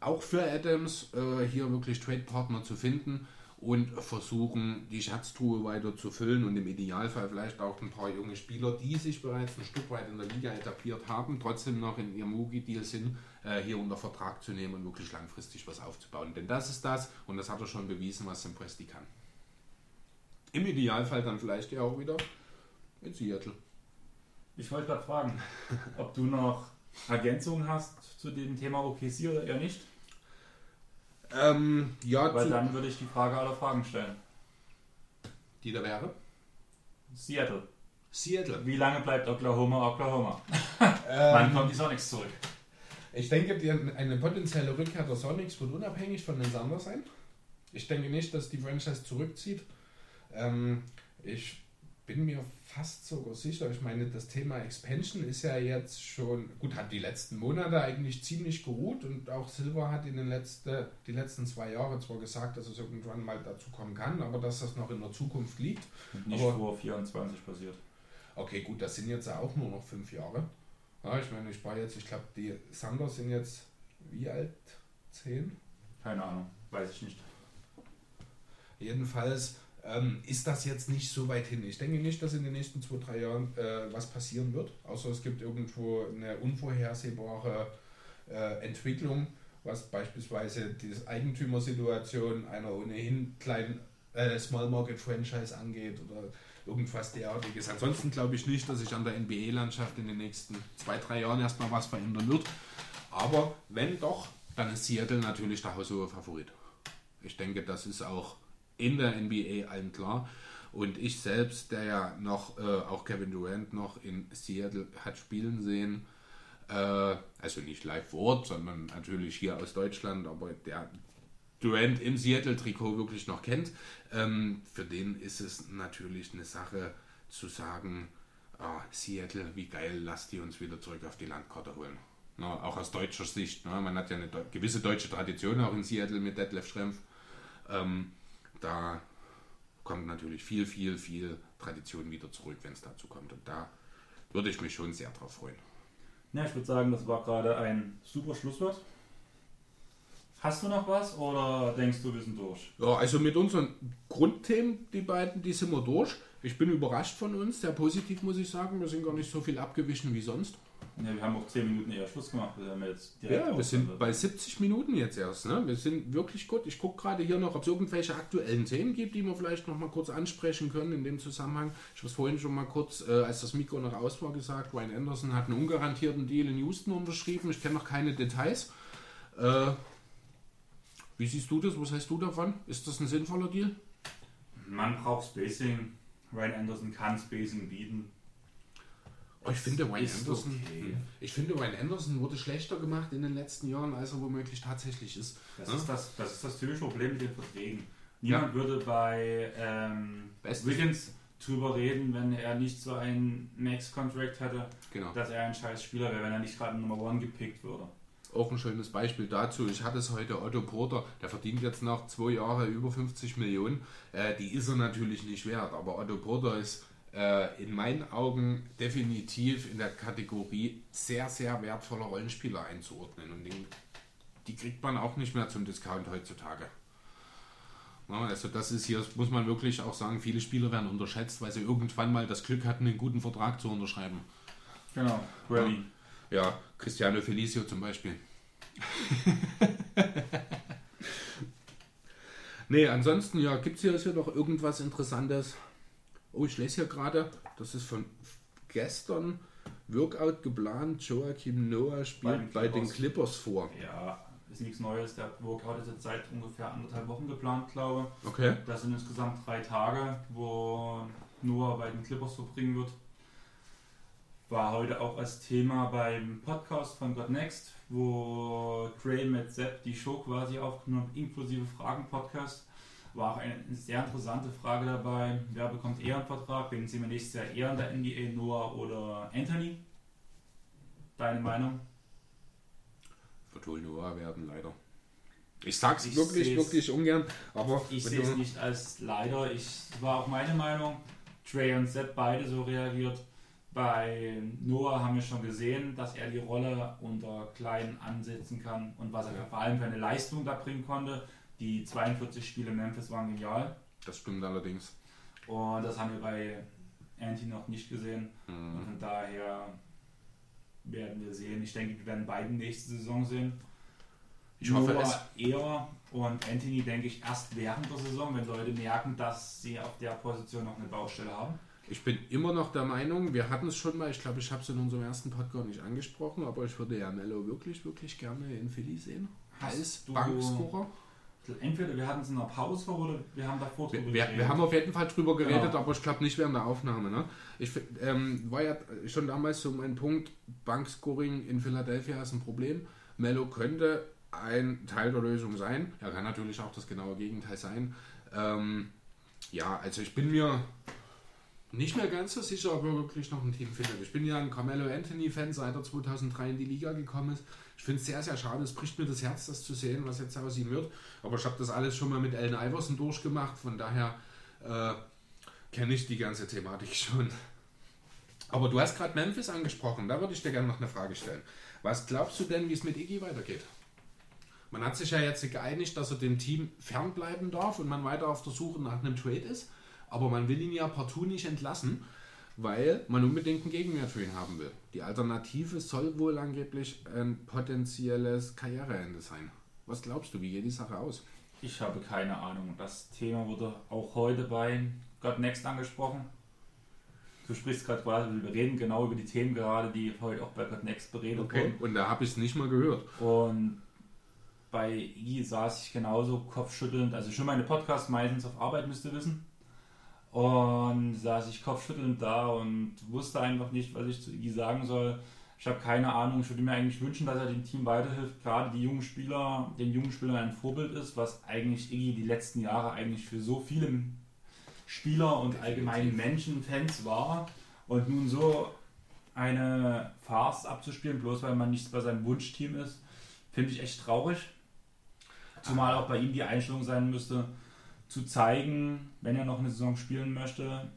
auch für Adams äh, hier wirklich Trade-Partner zu finden und versuchen, die Schatztruhe weiter zu füllen und im Idealfall vielleicht auch ein paar junge Spieler, die sich bereits ein Stück weit in der Liga etabliert haben, trotzdem noch in ihrem Mugi-Deal sind, äh, hier unter Vertrag zu nehmen und wirklich langfristig was aufzubauen. Denn das ist das und das hat er schon bewiesen, was Sam Presti kann. Im Idealfall dann vielleicht ja auch wieder in Seattle. Ich wollte gerade fragen, ob du noch Ergänzungen hast zu dem Thema OKC oder eher nicht? Ähm, ja, Weil dann würde ich die Frage aller Fragen stellen. Die da wäre? Seattle. Seattle. Wie lange bleibt Oklahoma Oklahoma? ähm, Wann kommt die Sonics zurück? Ich denke, die, eine potenzielle Rückkehr der Sonics wird unabhängig von den Sander sein. Ich denke nicht, dass die Franchise zurückzieht. Ähm, ich bin mir fast sogar sicher, ich meine, das Thema Expansion ist ja jetzt schon, gut, hat die letzten Monate eigentlich ziemlich geruht und auch Silver hat in den letzten, die letzten zwei Jahre zwar gesagt, dass es irgendwann mal dazu kommen kann, aber dass das noch in der Zukunft liegt. Nicht aber, vor 24 passiert. Okay, gut, das sind jetzt auch nur noch fünf Jahre. Ja, ich meine, ich war jetzt, ich glaube, die Sander sind jetzt wie alt? Zehn? Keine Ahnung, weiß ich nicht. Jedenfalls ähm, ist das jetzt nicht so weit hin. Ich denke nicht, dass in den nächsten zwei, drei Jahren äh, was passieren wird, außer es gibt irgendwo eine unvorhersehbare äh, Entwicklung, was beispielsweise die Eigentümersituation einer ohnehin kleinen äh, Small Market Franchise angeht oder irgendwas derartiges. Ansonsten glaube ich nicht, dass sich an der NBA-Landschaft in den nächsten zwei, drei Jahren erstmal was verändern wird. Aber wenn doch, dann ist Seattle natürlich der haushohe Favorit. Ich denke, das ist auch in der NBA allen klar. Und ich selbst, der ja noch, äh, auch Kevin Durant noch in Seattle hat spielen sehen, äh, also nicht live vor Ort, sondern natürlich hier aus Deutschland, aber der Durant im Seattle-Trikot wirklich noch kennt, ähm, für den ist es natürlich eine Sache zu sagen, ah, Seattle, wie geil, lasst die uns wieder zurück auf die Landkarte holen. Na, auch aus deutscher Sicht. Ne? Man hat ja eine gewisse deutsche Tradition auch in Seattle mit Detlef Schrempf. Ähm, da kommt natürlich viel, viel, viel Tradition wieder zurück, wenn es dazu kommt. Und da würde ich mich schon sehr drauf freuen. Ja, ich würde sagen, das war gerade ein super Schlusswort. Hast du noch was oder denkst du, wir sind durch? Ja, also mit unseren Grundthemen, die beiden, die sind wir durch. Ich bin überrascht von uns, sehr positiv muss ich sagen. Wir sind gar nicht so viel abgewichen wie sonst. Ja, wir haben auch 10 Minuten eher Schluss gemacht. Wir haben jetzt ja, wir sind bei 70 Minuten jetzt erst. Ne? Wir sind wirklich gut. Ich gucke gerade hier noch, ob es irgendwelche aktuellen Themen gibt, die wir vielleicht noch mal kurz ansprechen können in dem Zusammenhang. Ich habe es vorhin schon mal kurz, äh, als das Mikro noch aus war, gesagt, Ryan Anderson hat einen ungarantierten Deal in Houston unterschrieben. Ich kenne noch keine Details. Äh, wie siehst du das? Was heißt du davon? Ist das ein sinnvoller Deal? Man braucht Spacing. Ryan Anderson kann Spacing bieten. Oh, ich finde, Wayne Anderson, okay. ich finde, Wayne Anderson wurde schlechter gemacht in den letzten Jahren, als er womöglich tatsächlich ist. Das, ja? ist, das, das ist das typische Problem mit den Verträgen. Niemand ja. würde bei ähm, Wiggins drüber reden, wenn er nicht so einen Max-Contract hätte, genau. dass er ein scheiß Spieler wäre, wenn er nicht gerade Nummer One gepickt würde. Auch ein schönes Beispiel dazu. Ich hatte es heute Otto Porter, der verdient jetzt nach zwei Jahren über 50 Millionen. Äh, die ist er natürlich nicht wert, aber Otto Porter ist äh, in meinen Augen definitiv in der Kategorie sehr, sehr wertvoller Rollenspieler einzuordnen. Und den, die kriegt man auch nicht mehr zum Discount heutzutage. Also das ist hier, muss man wirklich auch sagen, viele Spieler werden unterschätzt, weil sie irgendwann mal das Glück hatten, einen guten Vertrag zu unterschreiben. Genau, Rally. Ja, Cristiano Felicio zum Beispiel. *laughs* nee, ansonsten, ja, gibt es hier, hier noch irgendwas Interessantes? Oh, ich lese hier gerade, das ist von gestern. Workout geplant, Joachim Noah spielt bei den, bei den Clippers vor. Ja, ist nichts Neues. Der Workout ist jetzt seit ungefähr anderthalb Wochen geplant, glaube ich. Okay. Das sind insgesamt drei Tage, wo Noah bei den Clippers verbringen wird. War heute auch als Thema beim Podcast von God Next, wo Gray mit Sepp die Show quasi aufgenommen hat, inklusive Fragen-Podcast war auch eine sehr interessante Frage dabei. Wer bekommt eher einen Vertrag? Wen sehen wir nächstes Jahr eher in der NBA, Noah oder Anthony? Deine Meinung? Wird wohl Noah werden, leider. Ich sag's ich wirklich, wirklich ungern, aber. Ich sehe es nicht als leider. Ich war auch meine Meinung. Trey und Sepp beide so reagiert. Bei Noah haben wir schon gesehen, dass er die Rolle unter Kleinen ansetzen kann und was er vor allem für eine Leistung da bringen konnte. Die 42 Spiele in Memphis waren genial. Das stimmt allerdings. Und das haben wir bei Anti noch nicht gesehen. Mhm. Und von daher werden wir sehen. Ich denke, wir werden beiden nächste Saison sehen. Ich hoffe es. eher und Anthony denke ich erst während der Saison, wenn Leute merken, dass sie auf der Position noch eine Baustelle haben. Ich bin immer noch der Meinung, wir hatten es schon mal, ich glaube, ich habe es in unserem ersten Podcast nicht angesprochen, aber ich würde ja Mello wirklich, wirklich gerne in Philly sehen. Als Bankscorer. Entweder wir hatten es in der Pause oder wir haben davor drüber wir, geredet. Wir haben auf jeden Fall drüber geredet, genau. aber ich glaube nicht während der Aufnahme. Ne? Ich ähm, war ja schon damals so mein Punkt, Bankscoring in Philadelphia ist ein Problem. Mello könnte ein Teil der Lösung sein. Er kann natürlich auch das genaue Gegenteil sein. Ähm, ja, also ich bin mir nicht mehr ganz so sicher, ob er wirklich noch ein Team findet. Ich bin ja ein Carmelo Anthony-Fan, seit er 2003 in die Liga gekommen ist. Ich finde es sehr, sehr schade. Es bricht mir das Herz, das zu sehen, was jetzt aus ihm wird. Aber ich habe das alles schon mal mit Allen Iverson durchgemacht. Von daher äh, kenne ich die ganze Thematik schon. Aber du hast gerade Memphis angesprochen. Da würde ich dir gerne noch eine Frage stellen. Was glaubst du denn, wie es mit Iggy weitergeht? Man hat sich ja jetzt geeinigt, dass er dem Team fernbleiben darf und man weiter auf der Suche nach einem Trade ist aber man will ihn ja partout nicht entlassen, weil man unbedingt einen Gegenwert für ihn haben will. Die Alternative soll wohl angeblich ein potenzielles Karriereende sein. Was glaubst du, wie geht die Sache aus? Ich habe keine Ahnung. Das Thema wurde auch heute bei God Next angesprochen. Du sprichst gerade quasi, wir reden genau über die Themen gerade, die heute auch bei God Next beredet okay. wurden. Und da habe ich es nicht mal gehört. Und bei I saß ich genauso kopfschüttelnd. Also schon meine Podcasts meistens auf Arbeit müsst ihr wissen. Und saß ich kopfschüttelnd da und wusste einfach nicht, was ich zu Iggy sagen soll. Ich habe keine Ahnung. Ich würde mir eigentlich wünschen, dass er dem Team weiterhilft. Gerade die jungen Spieler, den jungen Spielern ein Vorbild ist, was eigentlich Iggy die letzten Jahre eigentlich für so viele Spieler und allgemein Menschen, Fans war. Und nun so eine Farce abzuspielen, bloß weil man nicht bei seinem Wunschteam ist, finde ich echt traurig. Zumal auch bei ihm die Einstellung sein müsste, zu zeigen, wenn er noch eine Saison spielen möchte,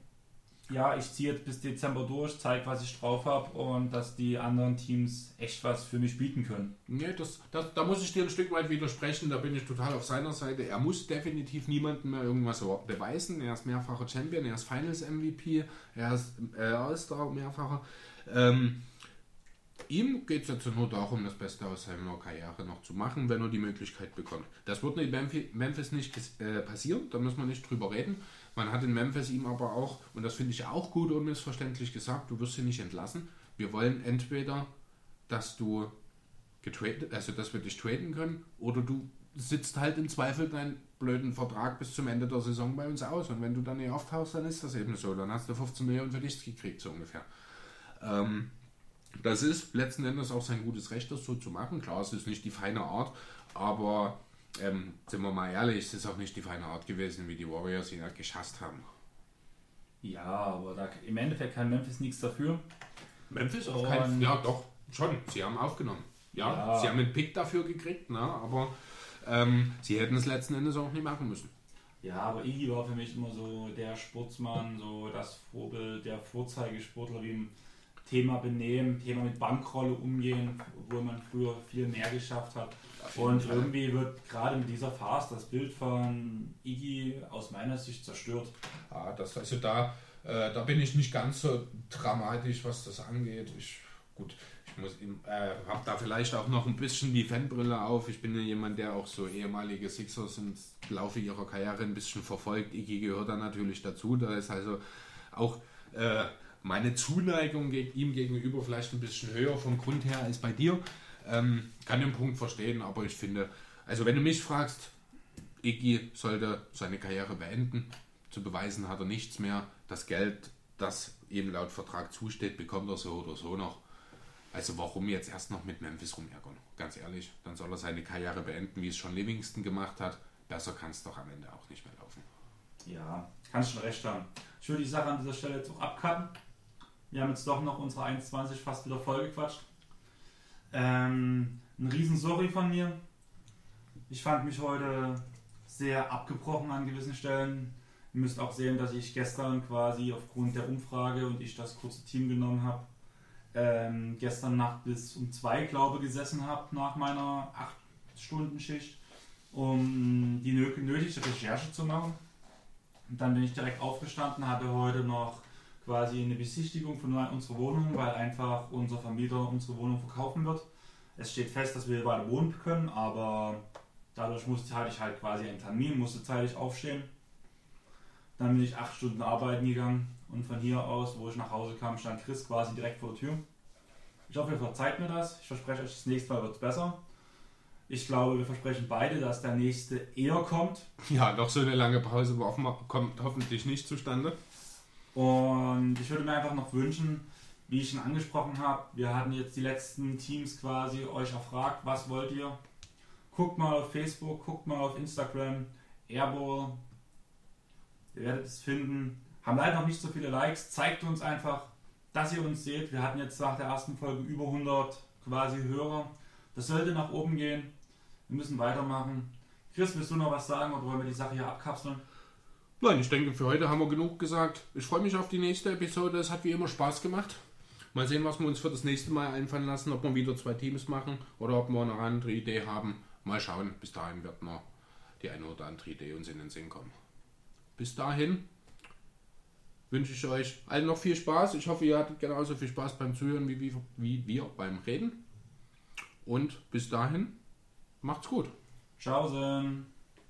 ja, ich ziehe jetzt bis Dezember durch, zeige, was ich drauf habe und dass die anderen Teams echt was für mich bieten können. Nee, das, das, da muss ich dir ein Stück weit widersprechen, da bin ich total auf seiner Seite. Er muss definitiv niemandem mehr irgendwas beweisen. Er ist mehrfacher Champion, er ist Finals MVP, er ist äh, All-Star mehrfacher. Ähm, ihm geht es jetzt nur darum, das Beste aus seiner Karriere noch zu machen, wenn er die Möglichkeit bekommt. Das wird in Memphis nicht äh, passieren, da müssen wir nicht drüber reden. Man hat in Memphis ihm aber auch, und das finde ich auch gut und missverständlich gesagt, du wirst sie nicht entlassen. Wir wollen entweder, dass du getradet, also dass wir dich traden können, oder du sitzt halt im Zweifel deinen blöden Vertrag bis zum Ende der Saison bei uns aus. Und wenn du dann nicht auftauchst, dann ist das eben so. Dann hast du 15 Millionen für dich gekriegt, so ungefähr. Ähm, das ist letzten Endes auch sein gutes Recht, das so zu machen. Klar, es ist nicht die feine Art, aber ähm, sind wir mal ehrlich, es ist auch nicht die feine Art gewesen, wie die Warriors ihn halt geschasst haben. Ja, aber da, im Endeffekt kann Memphis nichts dafür. Memphis auch kein, Ja, doch, schon. Sie haben aufgenommen. Ja, ja. sie haben einen Pick dafür gekriegt, ne? aber ähm, sie hätten es letzten Endes auch nicht machen müssen. Ja, aber Iggy war für mich immer so der Sportsmann, so das Vorbild, der Vorzeigesportler, wie Thema Benehmen, Thema mit Bankrolle umgehen, wo man früher viel mehr geschafft hat. Und Fall. irgendwie wird gerade mit dieser Phase das Bild von Iggy aus meiner Sicht zerstört. Ja, das, also da, äh, da bin ich nicht ganz so dramatisch, was das angeht. Ich, gut, ich muss äh, habe da vielleicht auch noch ein bisschen die Fanbrille auf. Ich bin ja jemand, der auch so ehemalige Sixers im Laufe ihrer Karriere ein bisschen verfolgt. Iggy gehört da natürlich dazu. Da ist also auch äh, meine Zuneigung ihm gegenüber vielleicht ein bisschen höher vom Grund her als bei dir. Ähm, kann den Punkt verstehen, aber ich finde, also wenn du mich fragst, Iggy sollte seine Karriere beenden. Zu beweisen hat er nichts mehr. Das Geld, das ihm laut Vertrag zusteht, bekommt er so oder so noch. Also warum jetzt erst noch mit Memphis rumärgern? Ganz ehrlich, dann soll er seine Karriere beenden, wie es schon Livingston gemacht hat. Besser kann es doch am Ende auch nicht mehr laufen. Ja, kannst schon recht haben. Ich würde die Sache an dieser Stelle jetzt auch abcutten. Wir haben jetzt doch noch unsere 1,20 fast wieder vollgequatscht. Ähm, ein riesen Sorry von mir. Ich fand mich heute sehr abgebrochen an gewissen Stellen. Ihr müsst auch sehen, dass ich gestern quasi aufgrund der Umfrage und ich das kurze Team genommen habe, ähm, gestern Nacht bis um zwei, glaube ich, gesessen habe nach meiner 8-Stunden-Schicht, um die nötige Recherche zu machen. Und dann bin ich direkt aufgestanden, hatte heute noch quasi eine Besichtigung von unserer Wohnung, weil einfach unser Vermieter unsere Wohnung verkaufen wird. Es steht fest, dass wir weiter wohnen können, aber dadurch musste hatte ich halt quasi einen Termin, musste zeitig aufstehen. Dann bin ich acht Stunden arbeiten gegangen und von hier aus, wo ich nach Hause kam, stand Chris quasi direkt vor der Tür. Ich hoffe, ihr verzeiht mir das. Ich verspreche euch, das nächste Mal wird es besser. Ich glaube, wir versprechen beide, dass der nächste eher kommt. Ja, noch so eine lange Pause kommt hoffentlich nicht zustande. Und ich würde mir einfach noch wünschen, wie ich schon angesprochen habe, wir hatten jetzt die letzten Teams quasi euch erfragt, was wollt ihr? Guckt mal auf Facebook, guckt mal auf Instagram, Airball. Ihr werdet es finden. Haben leider noch nicht so viele Likes. Zeigt uns einfach, dass ihr uns seht. Wir hatten jetzt nach der ersten Folge über 100 quasi Hörer. Das sollte nach oben gehen. Wir müssen weitermachen. Chris, willst du noch was sagen oder wollen wir die Sache hier abkapseln? Nein, ich denke, für heute haben wir genug gesagt. Ich freue mich auf die nächste Episode. Es hat wie immer Spaß gemacht. Mal sehen, was wir uns für das nächste Mal einfallen lassen, ob wir wieder zwei Teams machen oder ob wir eine andere Idee haben. Mal schauen. Bis dahin wird noch die eine oder andere Idee uns in den Sinn kommen. Bis dahin wünsche ich euch allen noch viel Spaß. Ich hoffe, ihr hattet genauso viel Spaß beim Zuhören wie, wie, wie wir beim Reden. Und bis dahin, macht's gut. Ciao.